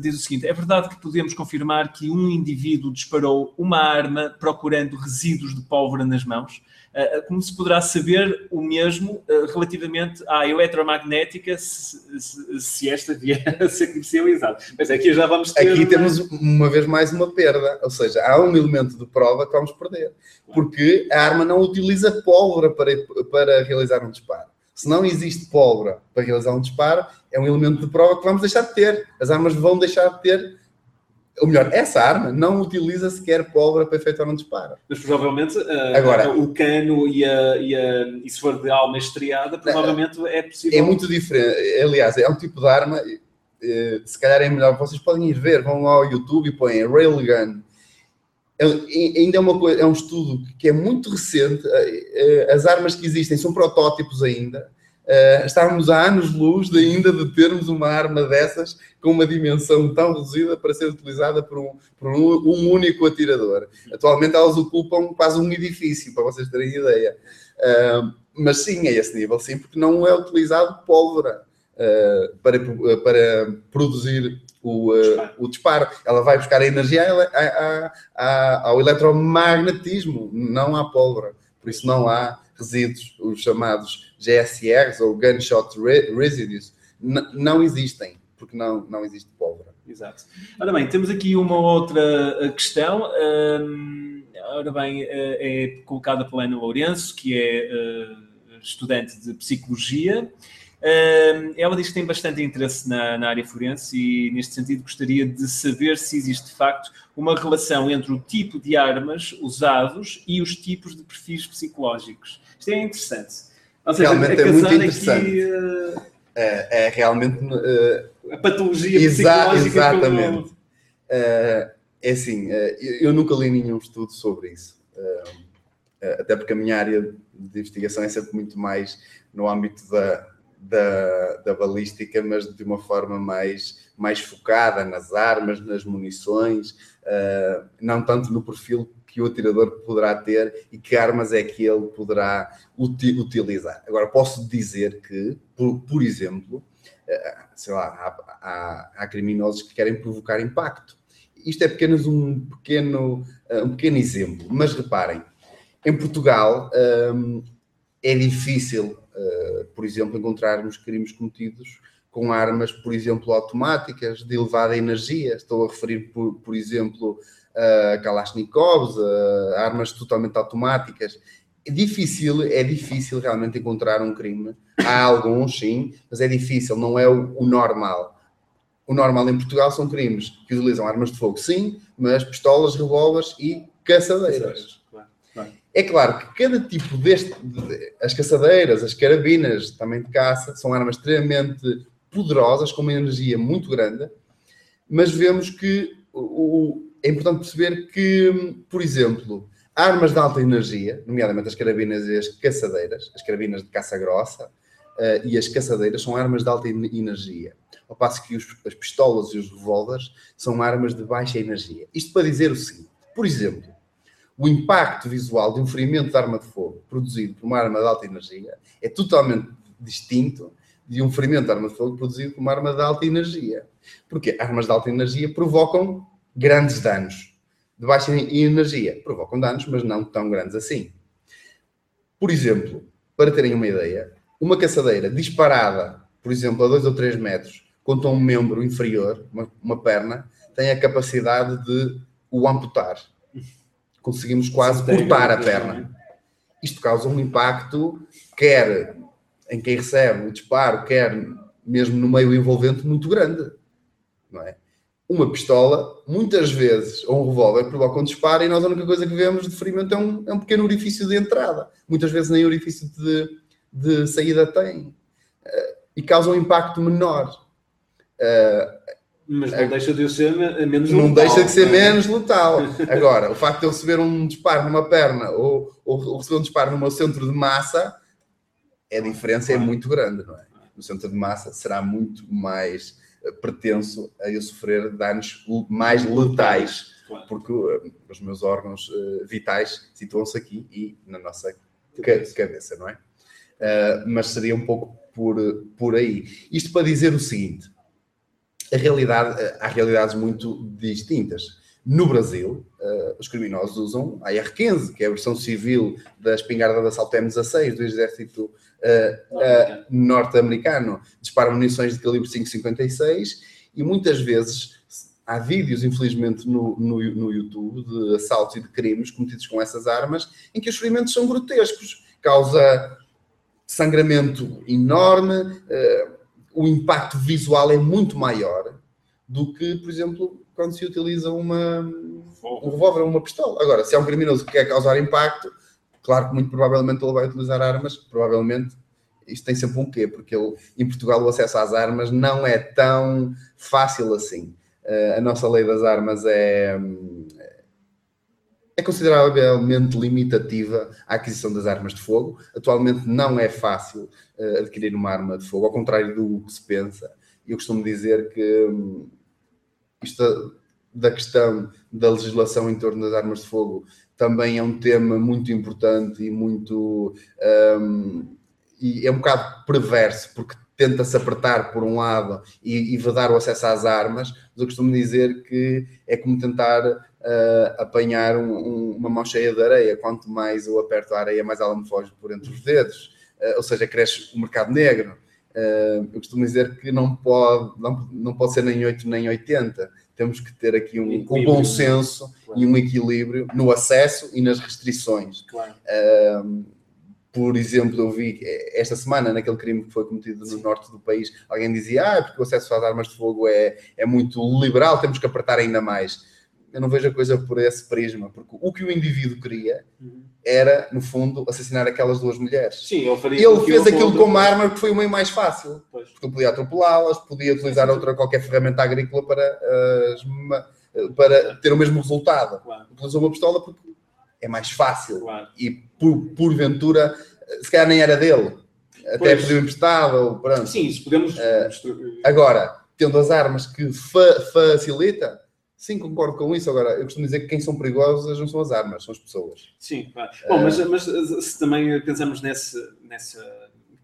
diz o seguinte: é verdade que podemos confirmar que um indivíduo disparou uma arma procurando resíduos de pólvora nas mãos? Uh, como se poderá saber o mesmo uh, relativamente à eletromagnética, se, se, se, esta vier a ser exato. Mas aqui já vamos ter. Aqui temos uma vez mais uma perda, ou seja, há um elemento de prova que vamos perder, porque a arma não utiliza pólvora para, para realizar um disparo. Se não existe pólvora para realizar um disparo, é um elemento de prova que vamos deixar de ter. As armas vão deixar de ter ou melhor, essa arma não utiliza sequer pólvora para efetuar um disparo. Mas provavelmente uh, Agora, o cano e, a, e, a, e se for de alma estriada, provavelmente não, é possível. É muito diferente. Aliás, é um tipo de arma, uh, se calhar é melhor, vocês podem ir ver, vão ao YouTube e põem Railgun. É, ainda é, uma coisa, é um estudo que é muito recente. Uh, as armas que existem são protótipos ainda Uh, estávamos há anos-luz de ainda de termos uma arma dessas com uma dimensão tão reduzida para ser utilizada por um, por um, um único atirador. Atualmente elas ocupam quase um edifício, para vocês terem ideia. Uh, mas sim, a esse nível, sim, porque não é utilizado pólvora uh, para, para produzir o, o disparo. Ela vai buscar a energia a, a, a, ao eletromagnetismo, não à pólvora. Por isso não há resíduos, os chamados GSRs ou Gunshot Residues, não existem, porque não, não existe pólvora. Exato. Ora bem, temos aqui uma outra eh, questão. Um, ora bem, eh, é colocada pela Ana Lourenço, que é estudante de Psicologia. Ela diz que tem bastante interesse na, na, área forense e, neste sentido, gostaria de saber se existe, de facto, uma relação entre o tipo de armas usados e os tipos de perfis psicológicos. Isto é interessante. Ou seja, realmente é muito interessante. Aqui, uh... é, é, realmente. Uh... a patologia Exa psicológica. Exatamente. Como... Uh, é assim, eu nunca li nenhum estudo sobre isso. até porque a minha área de investigação é sempre muito mais no âmbito da, da, da, balística, mas de uma forma mais, mais focada nas armas, nas munições, uh, não tanto no perfil que o atirador poderá ter e que armas é que ele poderá uti utilizar. Agora, posso dizer que, por, por exemplo, eh, sei lá, há, há, há, criminosos que querem provocar impacto. Isto é apenas um pequeno, eh, um pequeno exemplo, mas reparem, em Portugal um, é difícil, uh, por exemplo, encontrarmos crimes cometidos com armas, por exemplo, automáticas de elevada energia. Estou a referir, por, por exemplo, uh, Kalashnikovs, uh, armas totalmente automáticas. É difícil, é difícil realmente encontrar um crime. Há alguns, sim, mas é difícil, não é o, o normal. O normal em Portugal são crimes que utilizam armas de fogo, sim, mas pistolas, revólveres e caçadeiras. É claro que cada tipo deste, as caçadeiras, as carabinas também de caça, são armas extremamente poderosas, com uma energia muito grande, mas vemos que o, é importante perceber que, por exemplo, armas de alta energia, nomeadamente as carabinas e as caçadeiras, as carabinas de caça grossa uh, e as caçadeiras são armas de alta energia, ao passo que os, as pistolas e os revólveres são armas de baixa energia. Isto para dizer o seguinte, por exemplo, o impacto visual de um ferimento de arma de fogo produzido por uma arma de alta energia é totalmente distinto de um ferimento de arma de fogo produzido por uma arma de alta energia. Porque armas de alta energia provocam grandes danos. De baixa energia provocam danos, mas não tão grandes assim. Por exemplo, para terem uma ideia, uma caçadeira disparada, por exemplo, a 2 ou 3 metros, contra um membro inferior, uma, uma perna, tem a capacidade de o amputar. Conseguimos quase cortar a perna. Isto causa um impacto, quer em quem recebe o disparo, quer mesmo no meio envolvente, muito grande. Não é? Uma pistola, muitas vezes, ou um revólver, provoca um disparo e nós a única coisa que vemos de ferimento é um, é um pequeno orifício de entrada. Muitas vezes nem orifício de, de saída tem. Uh, e causa um impacto menor. Uh, mas não deixa de ser menos letal. Não deixa de ser é? menos letal. Agora, o facto de eu receber um disparo numa perna ou, ou receber um disparo no meu centro de massa, a diferença é muito grande, não é? No centro de massa será muito mais pretenso a eu sofrer danos mais letais. Porque uh, os meus órgãos uh, vitais situam-se aqui e na nossa ca- Cabeça. não é? Uh, mas seria um pouco por, por aí. Isto para dizer o seguinte: a realidade, há realidades muito distintas. No Brasil, uh, os criminosos usam a AR-15, que é a versão civil da espingarda de assalto M16 do exército uh, uh, norte-americano. Disparam munições de calibre 5,56 e muitas vezes há vídeos, infelizmente, no, no, no YouTube de assaltos e de crimes cometidos com essas armas em que os ferimentos são grotescos. Causa sangramento enorme, o impacto visual é muito maior do que, por exemplo, quando se utiliza uma, um revólver ou uma pistola. Agora, se é um criminoso que quer causar impacto, claro que muito provavelmente ele vai utilizar armas, provavelmente isto tem sempre um quê, porque ele, em Portugal o acesso às armas não é tão fácil assim. Uh, a nossa lei das armas é, é consideravelmente limitativa a aquisição das armas de fogo. Atualmente não é fácil uh, adquirir uma arma de fogo, ao contrário do que se pensa. Eu costumo dizer que um, isto da questão da legislação em torno das armas de fogo também é um tema muito importante e muito um, e é um bocado perverso porque tenta-se apertar por um lado e, e vedar o acesso às armas, mas eu costumo dizer que é como tentar uh, apanhar um, um, uma mão cheia de areia. Quanto mais eu aperto a areia, mais ela me foge por entre os dedos. Uh, ou seja, cresce o mercado negro. Uh, eu costumo dizer que não pode, não, não pode ser nem 8 nem 80. Temos que ter aqui um, um bom senso claro. e um equilíbrio no acesso e nas restrições. Claro por exemplo, eu vi esta semana, naquele crime que foi cometido no norte do país, alguém dizia, ah, porque o acesso às armas de fogo é, é muito liberal, temos que apertar ainda mais. Eu não vejo a coisa por esse prisma, porque o que o indivíduo queria uhum. Era, no fundo, assassinar aquelas duas mulheres. Sim, ele, faria ele fez aquilo com uma arma que foi o meio mais fácil. Pois. Porque ele podia atropelá-las, podia utilizar outra qualquer ferramenta agrícola para, uh, para ter o mesmo resultado. Claro. Utilizou uma pistola porque é mais fácil. Claro. E por, porventura, se calhar nem era dele. Até Pois. pediu emprestado, pronto. Sim, isso podemos. Eh, Agora, tendo as armas que fa facilita, sim, concordo com isso. Agora, eu costumo dizer que quem são perigosas não são as armas, são as pessoas. Sim, claro. Bom, mas, mas se também pensamos nesse, nessa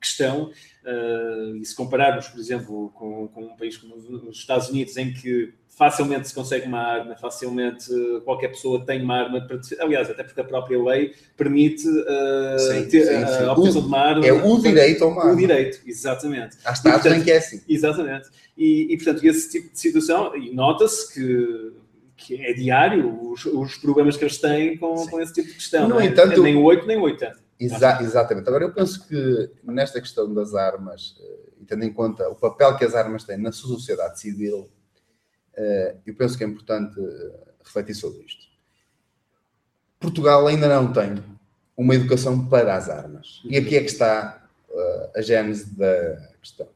questão, uh, e se compararmos, por exemplo, com, com um país como os Estados Unidos, em que facilmente se consegue uma arma, facilmente qualquer pessoa tem uma arma para. Aliás, até porque a própria lei permite uh, Sim, ter sim, a- sim. a obtenção O- de uma arma. é o direito a uma O arma. direito, exatamente. Há estados em que é assim. Exatamente. E, e, portanto, esse tipo de situação, e nota-se que, que é diário os, os problemas que eles têm com, com esse tipo de questão. No é? entanto- nem o 8 nem o 80. Exa- exatamente. Agora, eu penso que nesta questão das armas, eh, e tendo em conta o papel que as armas têm na sociedade civil, eu penso que é importante eh, refletir sobre isto. Portugal ainda não tem uma educação para as armas. E aqui é que está eh, a gênese da questão.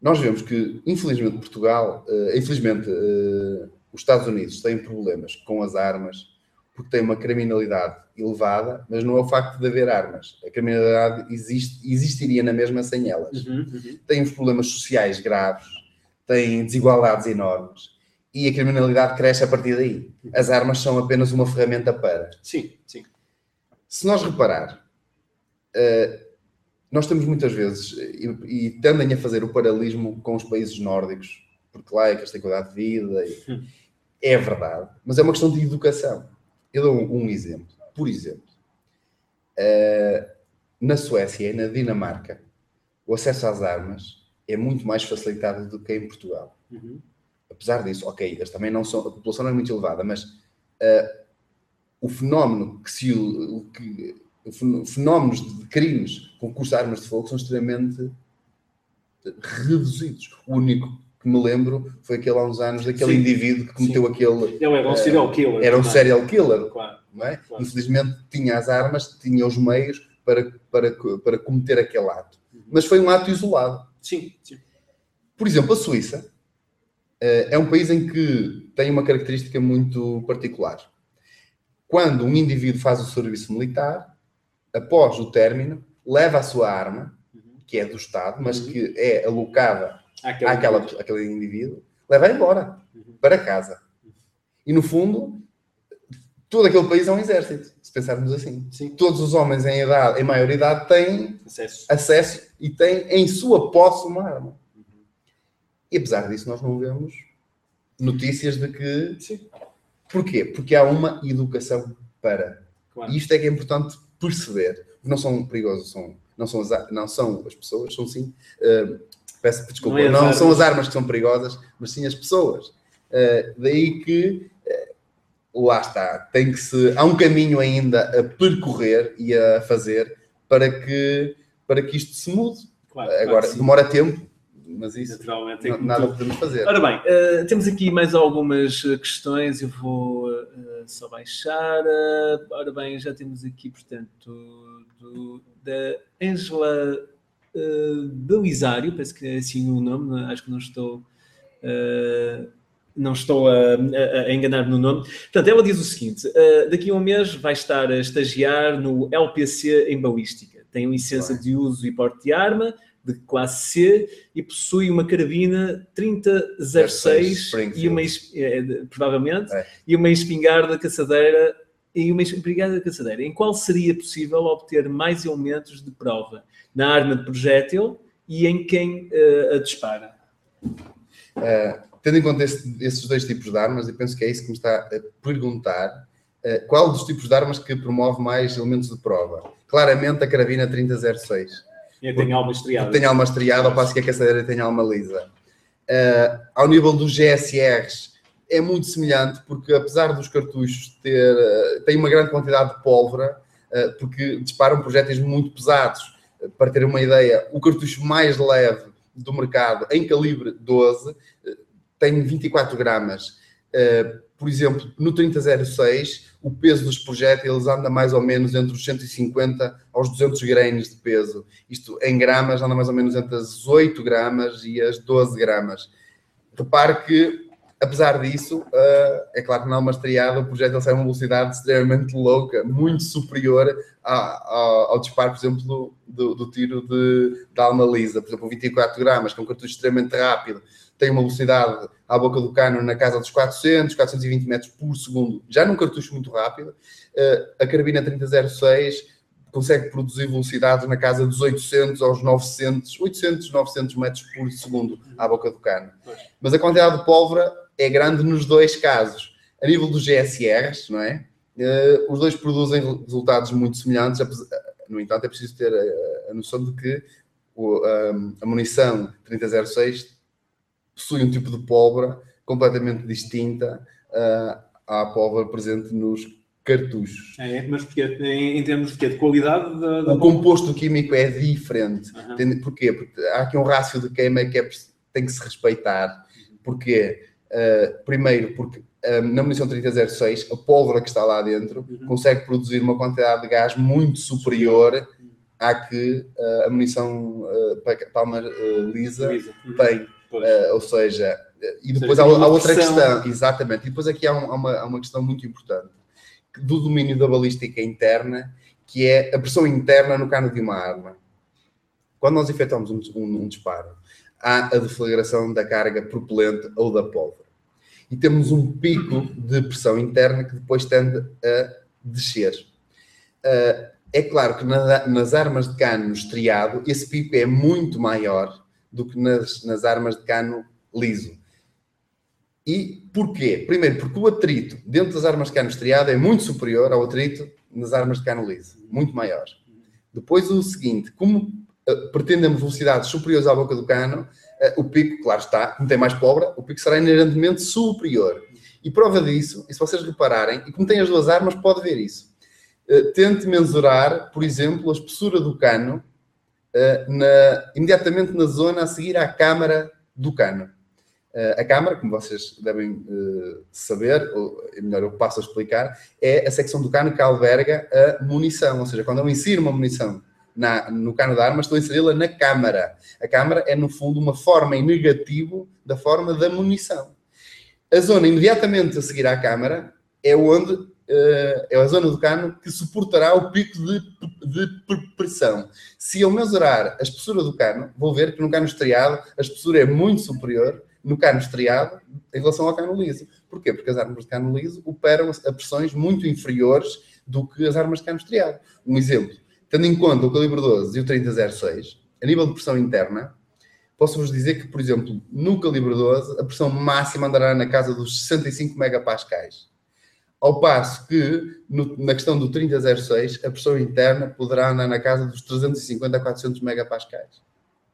Nós vemos que, infelizmente, Portugal, eh, infelizmente, eh, os Estados Unidos têm problemas com as armas porque tem uma criminalidade elevada, mas não é o facto de haver armas. A criminalidade existe, existiria na mesma sem elas. Uhum, uhum. Problemas sociais graves, tem desigualdades enormes e a criminalidade cresce a partir daí. As armas são apenas uma ferramenta para. Sim, sim. Se nós reparar, eh, nós temos muitas vezes, e, e tendem a fazer o paralelismo com os países nórdicos, porque lá é que eles têm qualidade de vida, e- Hum. é verdade, mas é uma questão de educação. Eu dou um, um exemplo. Por exemplo, eh, na Suécia e na Dinamarca, o acesso às armas é muito mais facilitado do que em Portugal Uhum. apesar disso, ok, eles também não são, a população não é muito elevada, mas ah, o fenómeno que se que, fenómenos de crimes com curso de armas de fogo são extremamente reduzidos. O único que me lembro foi aquele há uns anos daquele Sim. indivíduo que cometeu aquele Ele era um Eh, serial killer. era um também. serial killer, Claro. não é? Claro. Infelizmente tinha as armas, tinha os meios para, para, para cometer aquele ato. Mas foi um ato isolado. Sim, sim. Por exemplo, a Suíça eh, é um país em que tem uma característica muito particular. Quando um indivíduo faz o serviço militar, após o término, leva a sua arma, Uhum. que é do Estado, mas Uhum. que é alocada àquela, àquele indivíduo, leva embora Uhum. para casa. E no fundo, todo aquele país é um exército, se pensarmos assim. Sim. Todos os homens em idade, em maioridade, têm Acesso. acesso e têm em sua posse uma arma. E apesar disso, nós não vemos notícias de que. Sim. Porquê? Porque há uma educação para. Claro. E isto é que é importante perceber. Não são perigosos, são, não, são as, não são as pessoas, são sim. eh, peço desculpa, Não é não, são as armas que são perigosas, mas sim as pessoas. Eh, daí que. Lá está. Tem que se. Há um caminho ainda a percorrer e a fazer para que, para que isto se mude. Claro, claro Agora, sim. demora tempo, mas isso Naturalmente. não- nada podemos fazer. Ora bem, eh, temos aqui mais algumas eh, questões, eu vou eh, só baixar. eh, ora bem, já temos aqui, portanto, do- da Ângela uh, Belisário, penso que é assim o nome, não- acho que não estou. eh, não estou a, a- a enganar no nome. Portanto, ela diz o seguinte: eh, daqui a um mês vai estar a estagiar no LPC em balística. Tem licença Bem. de uso e porte de arma de classe C e possui uma carabina 3006 e uma é, provavelmente É. e uma espingarda caçadeira e uma espingarda caçadeira. Em qual seria possível obter mais elementos de prova na arma de projétil e em quem eh, a dispara? Uh, tendo em conta esse- esses dois tipos de armas, e penso que é isso que me está a perguntar, uh, qual dos tipos de armas que promove mais elementos de prova? Claramente a carabina 3006. Eu tenho alma estriada. Tem alma estriada, ao passo que a caçadeira tem alma lisa. Uh, ao nível dos GSRs, é muito semelhante, porque apesar dos cartuchos ter, uh, têm uma grande quantidade de pólvora, uh, porque disparam projéteis muito pesados. Uh, Para ter uma ideia, o cartucho mais leve do mercado, em calibre 12, uh, tem 24 gramas. Uh, por exemplo, no 3006, o peso dos projéteis anda mais ou menos entre os 150 aos 200 grains de peso. Isto em gramas anda mais ou menos entre as 8 gramas e as 12 gramas. Repare que, apesar disso, uh, é claro que não uma estreada, o projétil sai a uma velocidade extremamente louca, muito superior a- ao, ao disparo, por exemplo, do, do- do tiro de, da alma lisa. Por exemplo, o 24 gramas, que é um cartucho extremamente rápido, tem uma velocidade à boca do cano na casa dos 400, 420 metros por segundo, já num cartucho muito rápido. Uh, a carabina 3006 consegue produzir velocidades na casa dos 800 aos 900, 800, 900 metros por segundo à boca do cano. Mas a quantidade de pólvora é grande nos dois casos. A nível dos GSRs, não é? Eh, os dois produzem resultados muito semelhantes, apesar- no entanto, é preciso ter a, noção de que a munição 3006 possui um tipo de pólvora completamente distinta uh, à pólvora presente nos cartuchos. É, mas porque, em, em termos de, quê? de qualidade da, da O composto químico é diferente. Aham. Entende? Porquê? Porque há aqui um rácio de queima que é tem que se respeitar. Porquê? Uh, primeiro, porque uh, na munição 3006, a pólvora que está lá dentro Uhum. consegue produzir uma quantidade de gás muito superior à que uh, a munição uh, pa- palma lisa Lisa. Uhum. tem. Uh, ou seja, e depois seja, há, há outra questão, exatamente. E depois aqui há, um- há uma, há uma questão muito importante do domínio da balística interna, que é a pressão interna no cano de uma arma. Quando nós efetuamos um, um- um disparo, há a deflagração da carga propelente ou da pólvora. E temos um pico de pressão interna que depois tende a descer. Uh, é claro que na- nas armas de cano estriado, esse pico é muito maior do que nas, nas armas de cano liso. E porquê? Primeiro, porque o atrito dentro das armas de cano estriado é muito superior ao atrito nas armas de cano liso, muito maior. Depois, o seguinte, como uh, pretendemos velocidades superiores à boca do cano, uh, o pico, claro está, como tem mais pólvora, o pico será inerentemente superior. E prova disso, e se vocês repararem, e como tem as duas armas, pode ver isso. Uh, tente mensurar, por exemplo, a espessura do cano na- imediatamente na zona a seguir à câmara do cano. Uh, a câmara, como vocês devem uh, saber, ou é melhor eu passo a explicar, é a secção do cano que alberga a munição. Ou seja, quando eu insiro uma munição na- no cano da arma, estou a inseri-la na câmara. A câmara é, no fundo, uma forma em negativo da forma da munição. A zona imediatamente a seguir à câmara é onde eh, é a zona do cano que suportará o pico de, de pr- pressão. Se eu mesurar a espessura do cano, vou ver que no cano estriado a espessura é muito superior no cano estriado em relação ao cano liso. Porquê? Porque as armas de cano liso operam a pressões muito inferiores do que as armas de cano estriado. Um exemplo, tendo em conta o calibre 12 e o 3006, a nível de pressão interna, posso-vos dizer que, por exemplo, no calibre 12, a pressão máxima andará na casa dos 65 megapascais. Ao passo que, no, na questão do 3006, a pressão interna poderá andar na casa dos 350 a 400 megapascais.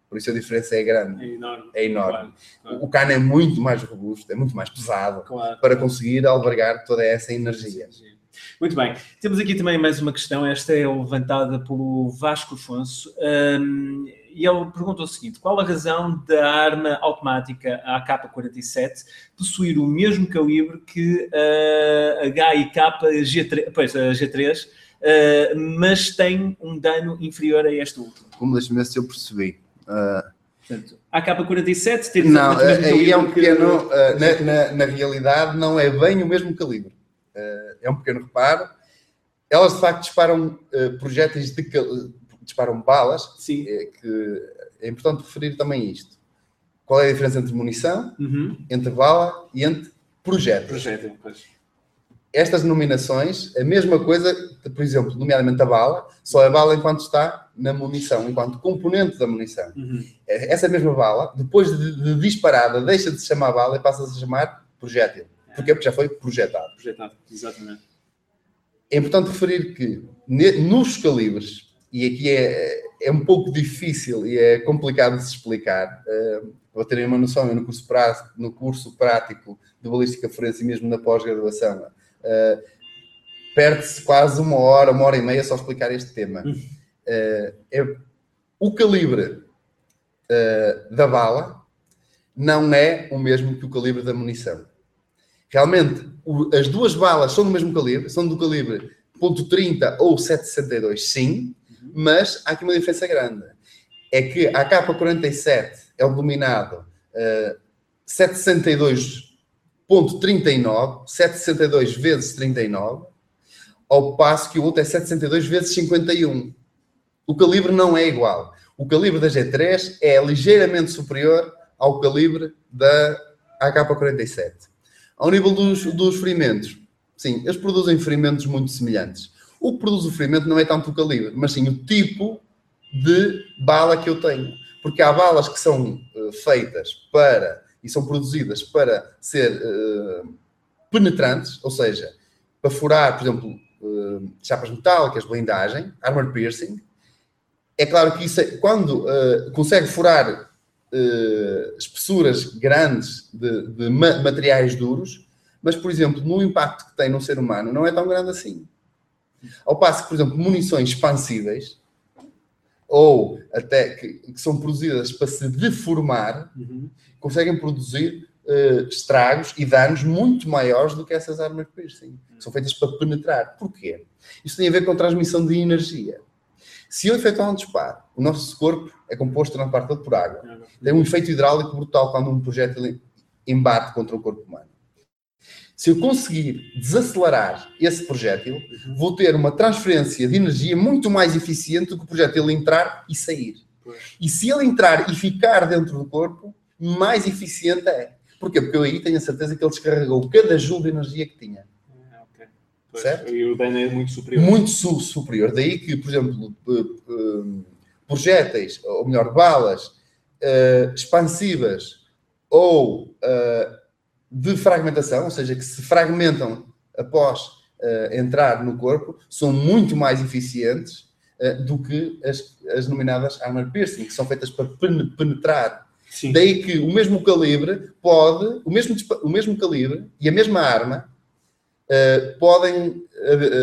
Por isso a diferença é grande. É enorme. É enorme. Claro, claro. O cano é muito mais robusto, é muito mais pesado Claro. para conseguir albergar toda essa energia. Muito bem. Temos aqui também mais uma questão. Esta é levantada pelo Vasco Afonso. Hum, e ele perguntou o seguinte: qual a razão da arma automática AK-47 possuir o mesmo calibre que a HIK G3, pois, a G3 uh, mas tem um dano inferior a este último? Como deixa-me ver se eu percebi. Ah, Portanto, a AK-47 tem não, mesmo aí é um calibre que- pequeno. ah, na, na- na realidade, não é bem o mesmo calibre. Ah, é um pequeno reparo. Elas de facto disparam ah, projéteis de disparam balas, Sim. é, que é importante referir também isto. Qual é a diferença entre munição, Uhum. entre bala e entre projétil? Projétil, pois. Estas denominações, a mesma coisa, por exemplo, nomeadamente a bala, só é bala enquanto está na munição, enquanto componente da munição. Uhum. Essa mesma bala, depois de, de disparada, deixa de se chamar bala e passa a se chamar projétil. Porquê? Porque já foi projetado. Projetado, exatamente. É importante referir que nos calibres, e aqui é, é um pouco difícil e é complicado de se explicar, eh, para terem uma noção, eu no curso, prático, no curso prático de balística forense e mesmo na pós-graduação, eh, perde-se quase uma hora, uma hora e meia só a explicar este tema. Eh, é, o calibre eh, da bala não é o mesmo que o calibre da munição. Realmente, o- as duas balas são do mesmo calibre, são do calibre .30 ou 762, sim, mas há aqui uma diferença grande. É que a AK-47 é o denominado eh, 762.39, 762 vezes 39, ao passo que o outro é 762 vezes 51. O calibre não é igual. O calibre da G3 é ligeiramente superior ao calibre da AK-47. Ao nível dos, dos ferimentos, sim, eles produzem ferimentos muito semelhantes. O que produz o ferimento não é tanto o calibre, mas sim o tipo de bala que eu tenho. Porque há balas que são eh, feitas para e são produzidas para ser eh, penetrantes, ou seja, para furar, por exemplo, eh, chapas metálicas, blindagem, armor piercing. É claro que isso é- quando eh, consegue furar espessuras grandes de, de ma- materiais duros, mas, por exemplo, no impacto que tem no ser humano, não é tão grande assim. Ao passo que, por exemplo, munições expansíveis, ou até que, que são produzidas para se deformar, Uhum. conseguem produzir eh, estragos e danos muito maiores do que essas armas piercing. que São feitas para penetrar. Porquê? Isso tem a ver com transmissão de energia. Se eu efetuar um disparo, o nosso corpo é composto na parte toda por água. Tem um efeito hidráulico brutal quando um projétil embate contra o corpo humano. Se eu conseguir desacelerar esse projétil, vou ter uma transferência de energia muito mais eficiente do que o projétil entrar e sair. E se ele entrar e ficar dentro do corpo, mais eficiente é. Porquê? Porque eu aí tenho a certeza que ele descarregou cada joule de energia que tinha. Ah. Pois, Certo? E o dano é muito superior. Muito su- superior. Daí que, por exemplo, eh, eh, projéteis, ou melhor, balas eh, expansivas ou eh, de fragmentação, ou seja, que se fragmentam após eh, entrar no corpo, são muito mais eficientes eh, do que as, as denominadas armor piercing, que são feitas para pen- penetrar. Sim. Daí que o mesmo calibre pode, o mesmo, o mesmo calibre e a mesma arma eh, podem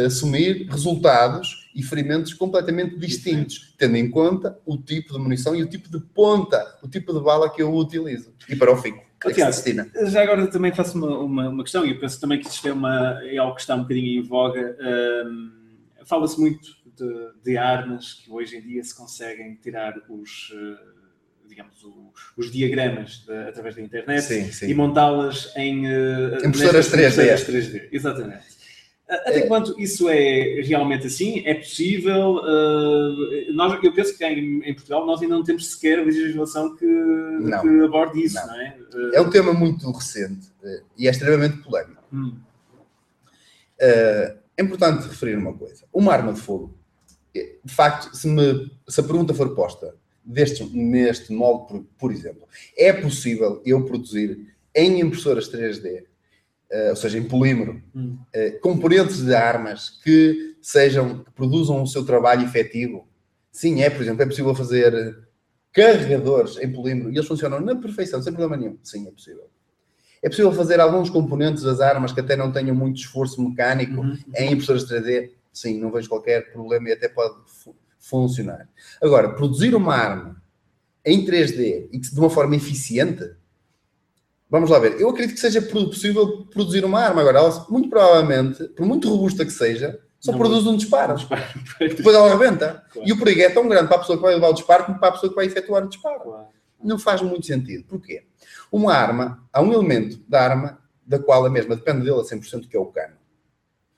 assumir resultados e ferimentos completamente distintos, tendo em conta o tipo de munição e o tipo de ponta, o tipo de bala que eu utilizo. E para o fim, Tiago, destina. Já agora também faço uma, uma, uma questão, e eu penso também que isto é, uma, é algo que está um bocadinho em voga. Hum, Fala-se muito de, de armas que hoje em dia se conseguem tirar os, eh, digamos, o- os diagramas de- através da internet Sim, e sim. montá-las em, eh, Impressoras nestas 3D. impressoras 3D. Exatamente. Até quanto isso é realmente assim? É possível? Uh, nós, eu penso que em, em, Portugal nós ainda não temos sequer legislação que, que aborde isso, não. não é? É um tema muito recente uh, e é extremamente polémico. Hum. é importante referir uma coisa. Uma arma de fogo, de facto, se, me, se a pergunta for posta deste, neste molde, por, por exemplo, é possível eu produzir em impressoras 3D Uh, ou seja, em polímero, hum. componentes de armas que sejam, que produzam o seu trabalho efetivo. Sim, é, por exemplo, é possível fazer carregadores em polímero e eles funcionam na perfeição, sem problema nenhum. Sim, é possível. É possível fazer alguns componentes das armas que até não tenham muito esforço mecânico uhum. em impressoras 3D. Sim, não vejo qualquer problema e até pode fu funcionar. Agora, produzir uma arma em 3D e de uma forma eficiente, Vamos lá ver. Eu acredito que seja possível produzir uma arma. Agora, ela, muito provavelmente, por muito robusta que seja, só não, produz um disparo. Um disparo. Depois ela arrebenta. Claro. E o perigo é tão grande para a pessoa que vai levar o disparo como para a pessoa que vai efetuar o disparo. Claro. Não faz muito sentido. Porquê? Uma arma, há um elemento da arma da qual a mesma depende dele a 100%, que é o cano.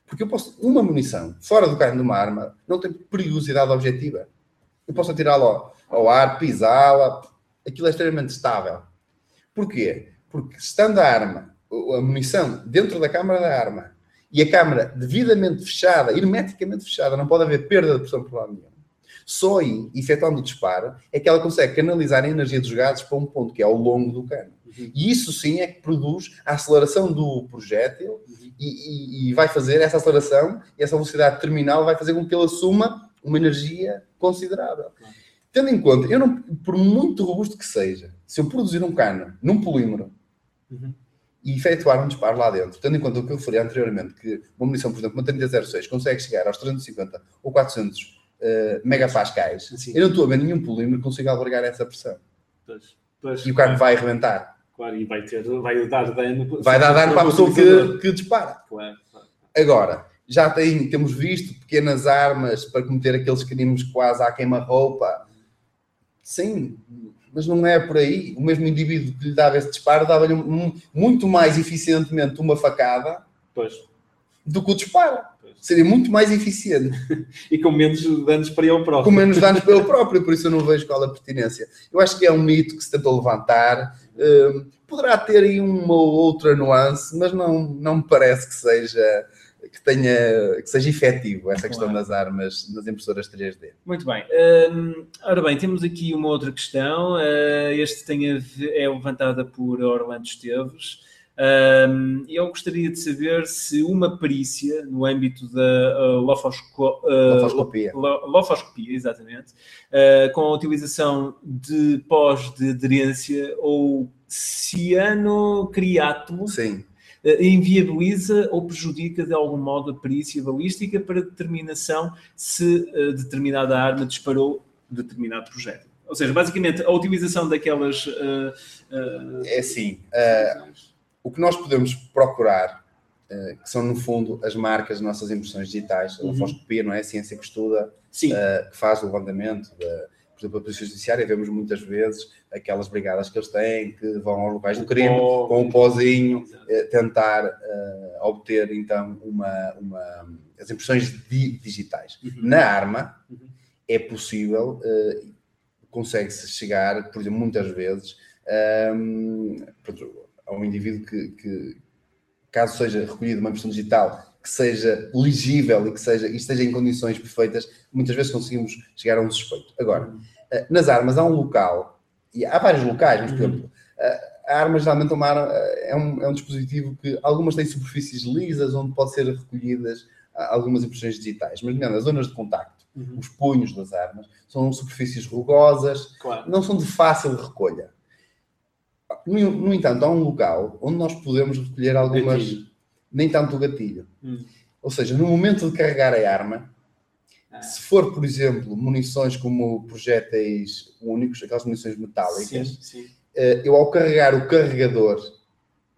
Porque eu posso, uma munição fora do cano de uma arma não tem perigosidade objetiva. Eu posso atirá-la ao, ao ar, pisá-la, aquilo é extremamente estável. Porquê? Porque estando a arma, a munição dentro da câmara da arma e a câmara devidamente fechada, hermeticamente fechada, não pode haver perda de pressão por lado nenhum. Só aí, efetuando o disparo, é que ela consegue canalizar a energia dos gases para um ponto que é ao longo do cano. Uhum. E isso sim é que produz a aceleração do projétil uhum. e, e, e, vai fazer essa aceleração e essa velocidade terminal vai fazer com que ele assuma uma energia considerável. Uhum. Tendo em conta, eu não, por muito robusto que seja, se eu produzir um cano num polímero uhum. E efetuar um disparo lá dentro, tendo em conta o que eu referi anteriormente, que uma munição, por exemplo, uma 3006 consegue chegar aos 350 ou 400 uh, megapascais, Sim. eu não estou a ver nenhum polímero que consiga albergar essa pressão. Pois, pois, e o carro vai arrebentar. Claro, e vai, ter, vai dar dano. Vai dar dano para a pessoa que, que dispara. Claro, claro. Agora, já tem, temos visto pequenas armas para cometer aqueles crimes quase à queima-roupa. Sim, mas não é por aí. O mesmo indivíduo que lhe dava esse disparo dava-lhe muito mais eficientemente uma facada pois. do que o disparo. Pois. Seria muito mais eficiente. e com menos danos para ele próprio. Com menos danos para ele próprio, por isso eu não vejo qual a pertinência. Eu acho que é um mito que se tentou levantar. Uh, poderá ter aí uma ou outra nuance, mas não, não me parece que seja que tenha que seja efetivo essa questão claro. das armas das impressoras 3D. Muito bem. Um, ora bem, temos aqui uma outra questão. Uh, este tem é levantada por Orlando Esteves. Um, eu gostaria de saber se uma perícia no âmbito da uh, lofosco, uh, lofoscopia. lofoscopia, exatamente, uh, com a utilização de pós de aderência ou cianocriato Sim eh, inviabiliza ou prejudica de algum modo a perícia balística para determinação se uh, determinada arma disparou determinado projeto. Ou seja, basicamente, a utilização daquelas. Uh, uh, é assim. o que nós podemos procurar, que são no fundo as marcas das nossas impressões digitais, a uhum. não é? A ciência que estuda, que faz o levantamento por exemplo, a Polícia Judiciária, vemos muitas vezes aquelas brigadas que eles têm, que vão aos locais do crime, com um pozinho, eh, tentar uh, obter, então, uma, uma, as impressões di digitais. Uhum. Na arma, uhum. é possível, uh, consegue-se chegar, por exemplo, muitas vezes, um, a um indivíduo que, que, caso seja recolhido uma impressão digital que seja legível e que seja, e esteja em condições perfeitas, muitas vezes conseguimos chegar a um suspeito. Agora, eh, nas armas há um local, e há vários locais, mas, por uhum. exemplo, eh, a arma geralmente uma arma, eh, é, um, é um dispositivo que algumas têm superfícies lisas onde pode ser recolhidas algumas impressões digitais, mas as zonas de contacto, uhum. os punhos das armas, são superfícies rugosas, claro. não são de fácil recolha. No, no, entanto, há um local onde nós podemos recolher algumas, gatilho. nem tanto o gatilho. Hum. Ou seja, no momento de carregar a arma, ah. Se for, por exemplo, munições como projéteis únicos, aquelas munições metálicas, sim, sim. Eh, eu ao carregar o carregador,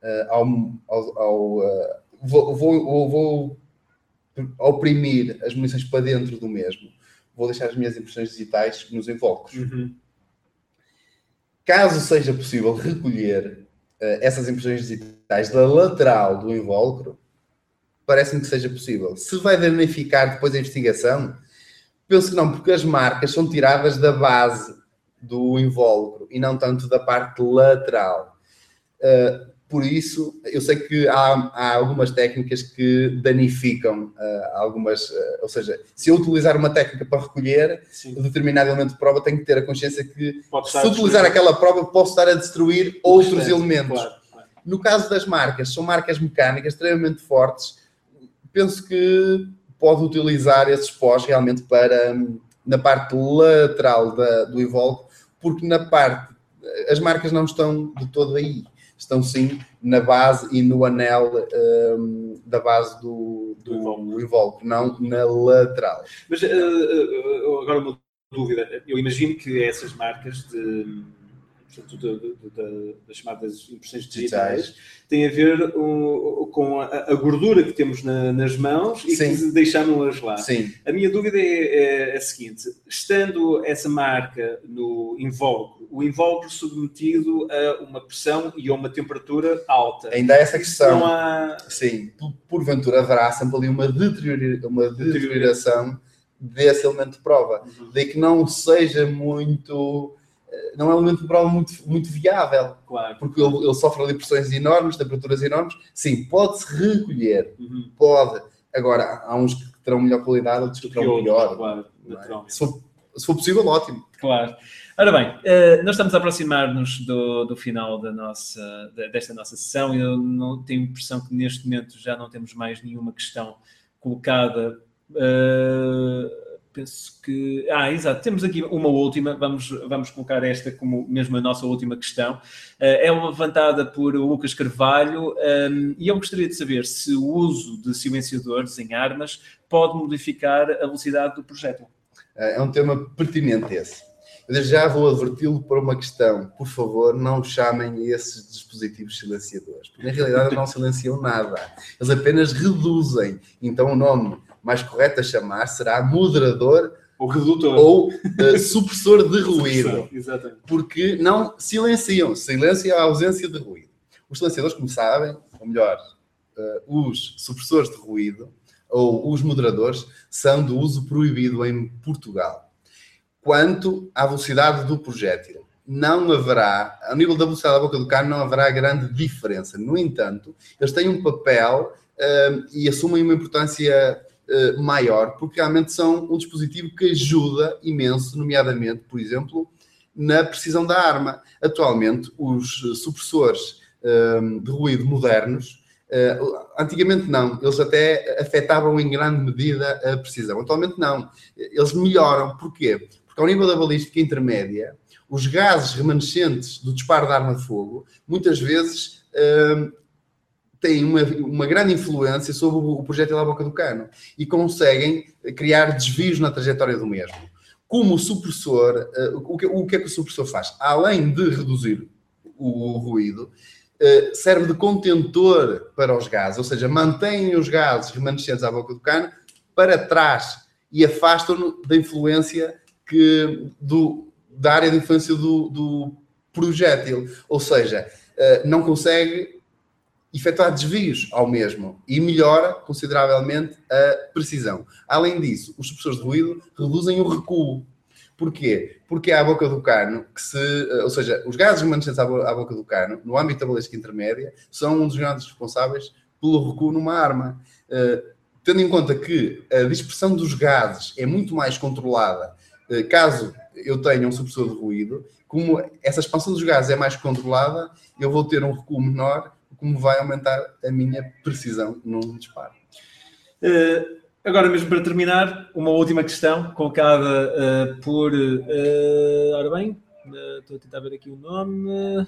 eh, ao, ao, ao eh, vou, vou, vou oprimir as munições para dentro do mesmo, vou deixar as minhas impressões digitais nos invólucros. Uhum. Caso seja possível recolher essas impressões digitais da lateral do invólucro, parece-me que seja possível. Se vai danificar depois a investigação, penso que não, porque as marcas são tiradas da base do invólucro e não tanto da parte lateral. Uh, por isso, eu sei que há, há algumas técnicas que danificam uh, algumas, uh, ou seja, se eu utilizar uma técnica para recolher Sim. um determinado elemento de prova, tenho que ter a consciência que se utilizar aquela prova, posso estar a destruir outros elementos. Claro, claro. No caso das marcas, são marcas mecânicas extremamente fortes, penso que pode utilizar esses pós realmente para na parte lateral da, do invólucro, porque na parte as marcas não estão de todo aí. Estão sim na base e no anel um, da base do, do, do invólucro, não na lateral. Mas uh, uh, agora uma dúvida, eu imagino que essas marcas de portanto, de, de, de, das chamadas impressões digitais, tem a ver um, com a, a, gordura que temos na, nas mãos e Sim. que deixámos-las lá. Sim. A minha dúvida é, é, a seguinte: estando essa marca no invólucro, o invólucro submetido a uma pressão e a uma temperatura alta. Ainda há essa questão. Há... Sim, porventura haverá sempre ali uma, deteriora, uma deterioração desse elemento de prova. Uhum. Daí que não seja muito não é um elemento de prova muito, muito viável. Claro. Porque ele, ele, sofre ali pressões enormes, temperaturas enormes. Sim, pode-se recolher. Uhum. Pode. Agora, há uns que terão melhor qualidade, outros que terão melhor. Claro, é? se, for, se, for, possível, ótimo. Claro. Ora bem, eh, nós estamos a aproximar-nos do, do final da nossa, desta nossa sessão. Eu não tenho a impressão que neste momento já não temos mais nenhuma questão colocada. Uh, penso que. Ah, exato, temos aqui uma última, vamos, vamos colocar esta como mesmo a nossa última questão. Uh, é levantada por Lucas Carvalho ehm, e eu gostaria de saber se o uso de silenciadores em armas pode modificar a velocidade do projétil. É um tema pertinente esse. Eu já vou adverti-lo por uma questão. Por favor, não chamem esses dispositivos silenciadores. Porque na realidade não silenciam nada. Eles apenas reduzem. Então o nome mais correto a chamar será moderador ou redutor ou uh, supressor de ruído. Exatamente. Porque não silenciam. Silêncio é a ausência de ruído. Os silenciadores, como sabem, ou melhor, uh, os supressores de ruído ou os moderadores são de uso proibido em Portugal. Quanto à velocidade do projétil, não haverá, ao nível da velocidade da boca do cano, não haverá grande diferença. No entanto, eles têm um papel uh, e assumem uma importância uh, maior, porque realmente são um dispositivo que ajuda imenso, nomeadamente, por exemplo, na precisão da arma. Atualmente, os supressores uh, de ruído modernos, uh, antigamente não, eles até afetavam em grande medida a precisão. Atualmente não, eles melhoram. Porquê? Porque ao nível da balística intermédia, os gases remanescentes do disparo da arma de fogo, muitas vezes têm uma, uma grande influência sobre o, o projétil à boca do cano e conseguem criar desvios na trajetória do mesmo. Como o supressor, uh, o, que, o que é que o supressor faz? Além de reduzir o, o ruído, uh, serve de contentor para os gases, ou seja, mantém os gases remanescentes à boca do cano para trás e afastam-no da influência que, do, da área de influência do, do projétil. Ou seja, uh, não consegue efetuar desvios ao mesmo e melhora consideravelmente a precisão. Além disso, os supressores de ruído reduzem o recuo. Porquê? Porque é a boca do cano, que se, ou seja, os gases remanescentes à boca do cano, no âmbito da balística intermédia, são um dos grandes responsáveis pelo recuo numa arma. Uh, tendo em conta que a dispersão dos gases é muito mais controlada uh, caso eu tenha um supressor de ruído, como essa expansão dos gases é mais controlada, eu vou ter um recuo menor como vai aumentar a minha precisão num disparo. Uh, agora mesmo para terminar, uma última questão colocada uh, por. Uh, ora bem, estou a tentar ver aqui o nome.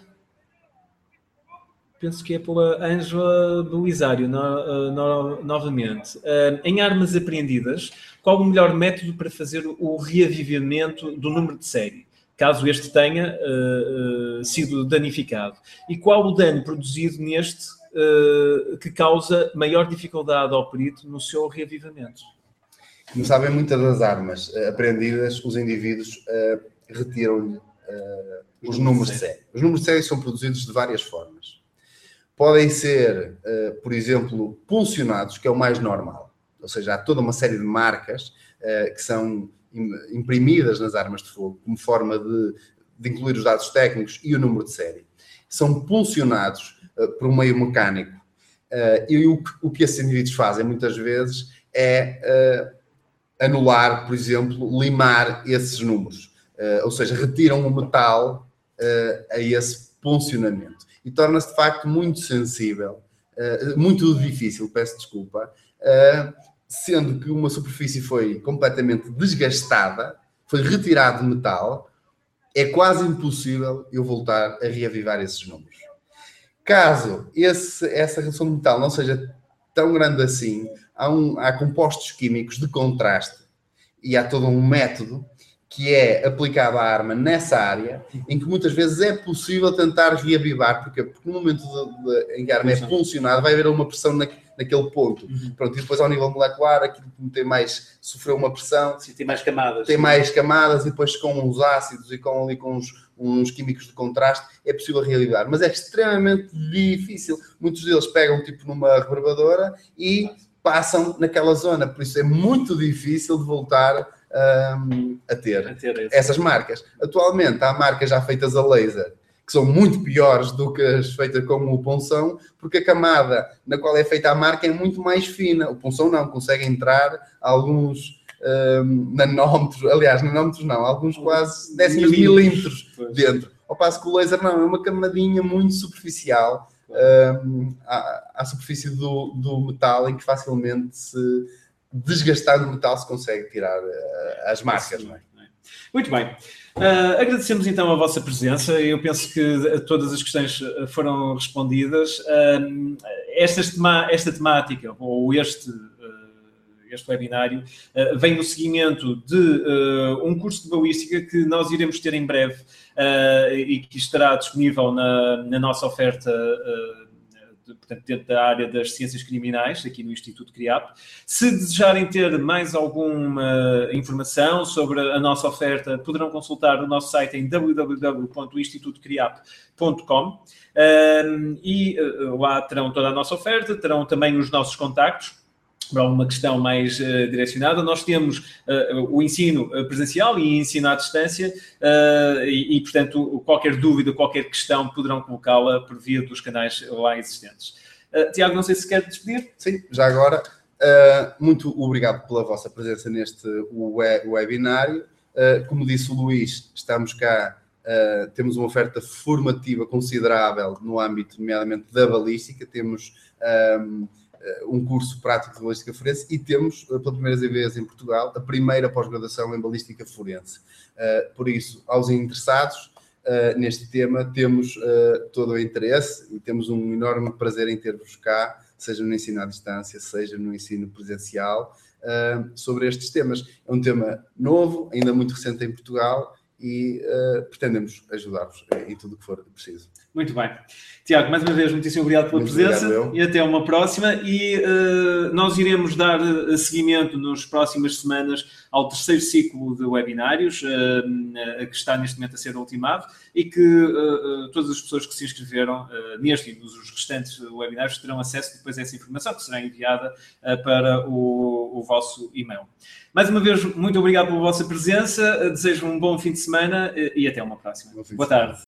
Penso que é pela Ângela Belisário, no, no, novamente. em armas apreendidas, qual o melhor método para fazer o reavivamento do número de série? Caso este tenha uh, uh, sido danificado. E qual o dano produzido neste uh, que causa maior dificuldade ao perito no seu reavivamento? Como sabem, muitas das armas apreendidas, os indivíduos retiram-lhe os números de série. Os números de série são produzidos de várias formas. podem ser, por exemplo, pulsionados, que é o mais normal. Ou seja, há toda uma série de marcas que são imprimidas nas armas de fogo como forma de, de, incluir os dados técnicos e o número de série. São pulsionados uh, por um meio mecânico. e o, o, que esses indivíduos fazem muitas vezes é anular, por exemplo, limar esses números. ou seja, retiram o metal a esse funcionamento e torna-se de facto muito sensível, uh, muito difícil, peço desculpa, uh, sendo que uma superfície foi completamente desgastada, foi retirado metal, é quase impossível eu voltar a reavivar esses números. Caso esse, essa redução de metal não seja tão grande assim, há, um, há compostos químicos de contraste e há todo um método que é aplicado à arma nessa área, em que muitas vezes é possível tentar reavivar, porque, porque no momento de, de, em que a arma é funcionada, vai haver uma pressão na, naquele ponto. Uhum. Pronto, e depois ao nível molecular, aquilo tem mais, sofreu uma pressão. Sim, tem mais camadas. Tem mais camadas, e depois com os ácidos e com ali com uns, uns químicos de contraste, é possível reavivar. Mas é extremamente difícil. Muitos deles pegam tipo numa reverbadora e passam naquela zona, por isso é muito difícil de voltar um, a ter, a ter essas marcas. Atualmente há marcas já feitas a laser que são muito piores do que as feitas com o ponção, porque a camada na qual é feita a marca é muito mais fina. O ponção não, consegue entrar alguns um, nanómetros, aliás, nanómetros não, alguns quase décimos de milímetros dentro. Ao passo que o laser não, é uma camadinha muito superficial um, à, à, superfície do, do metal em que facilmente se desgastando o metal se consegue tirar uh, as marcas. Não é? Muito bem. Uh, agradecemos então a vossa presença. Eu penso que todas as questões eh, foram respondidas. Uh, esta, esta temática, ou este, este webinário, vem no seguimento de um curso de balística que nós iremos ter em breve e que estará disponível na, na nossa oferta portanto, dentro da área das ciências criminais, aqui no Instituto CRIAP. Se desejarem ter mais alguma informação sobre a nossa oferta, poderão consultar o nosso site em www.institutocriap.com e eh, lá terão toda a nossa oferta, terão também os nossos contactos para uma questão mais uh, direcionada, nós temos uh, o ensino presencial e ensino à distância uh, e, e, portanto, qualquer dúvida, qualquer questão poderão colocá-la por via dos canais lá existentes. Tiago, não sei se quer despedir. Sim, já agora, muito obrigado pela vossa presença neste webinário. como disse o Luís, estamos cá, temos uma oferta formativa considerável no âmbito, nomeadamente, da balística, temos... Um, eh, um curso prático de balística forense e temos, eh, pela primeira vez em Portugal, a primeira pós-graduação em balística forense. Eh, por isso, aos interessados neste tema, temos todo o interesse e temos um enorme prazer em ter-vos cá, seja no ensino à distância, seja no ensino presencial, sobre estes temas. É um tema novo, ainda muito recente em Portugal e pretendemos ajudar-vos em tudo o que for preciso. Muito bem. Tiago, mais uma vez, muitíssimo obrigado pela Muito presença obrigado, e até uma próxima. E uh, nós iremos dar uh, seguimento nas próximas semanas ao terceiro ciclo de webinários, uh, que está neste momento a ser ultimado, e que todas as pessoas que se inscreveram neste e nos restantes webinários terão acesso depois a essa informação que será enviada para o, o vosso e-mail. Mais uma vez, muito obrigado pela vossa presença, desejo um bom fim de semana e até uma próxima. Boa tarde.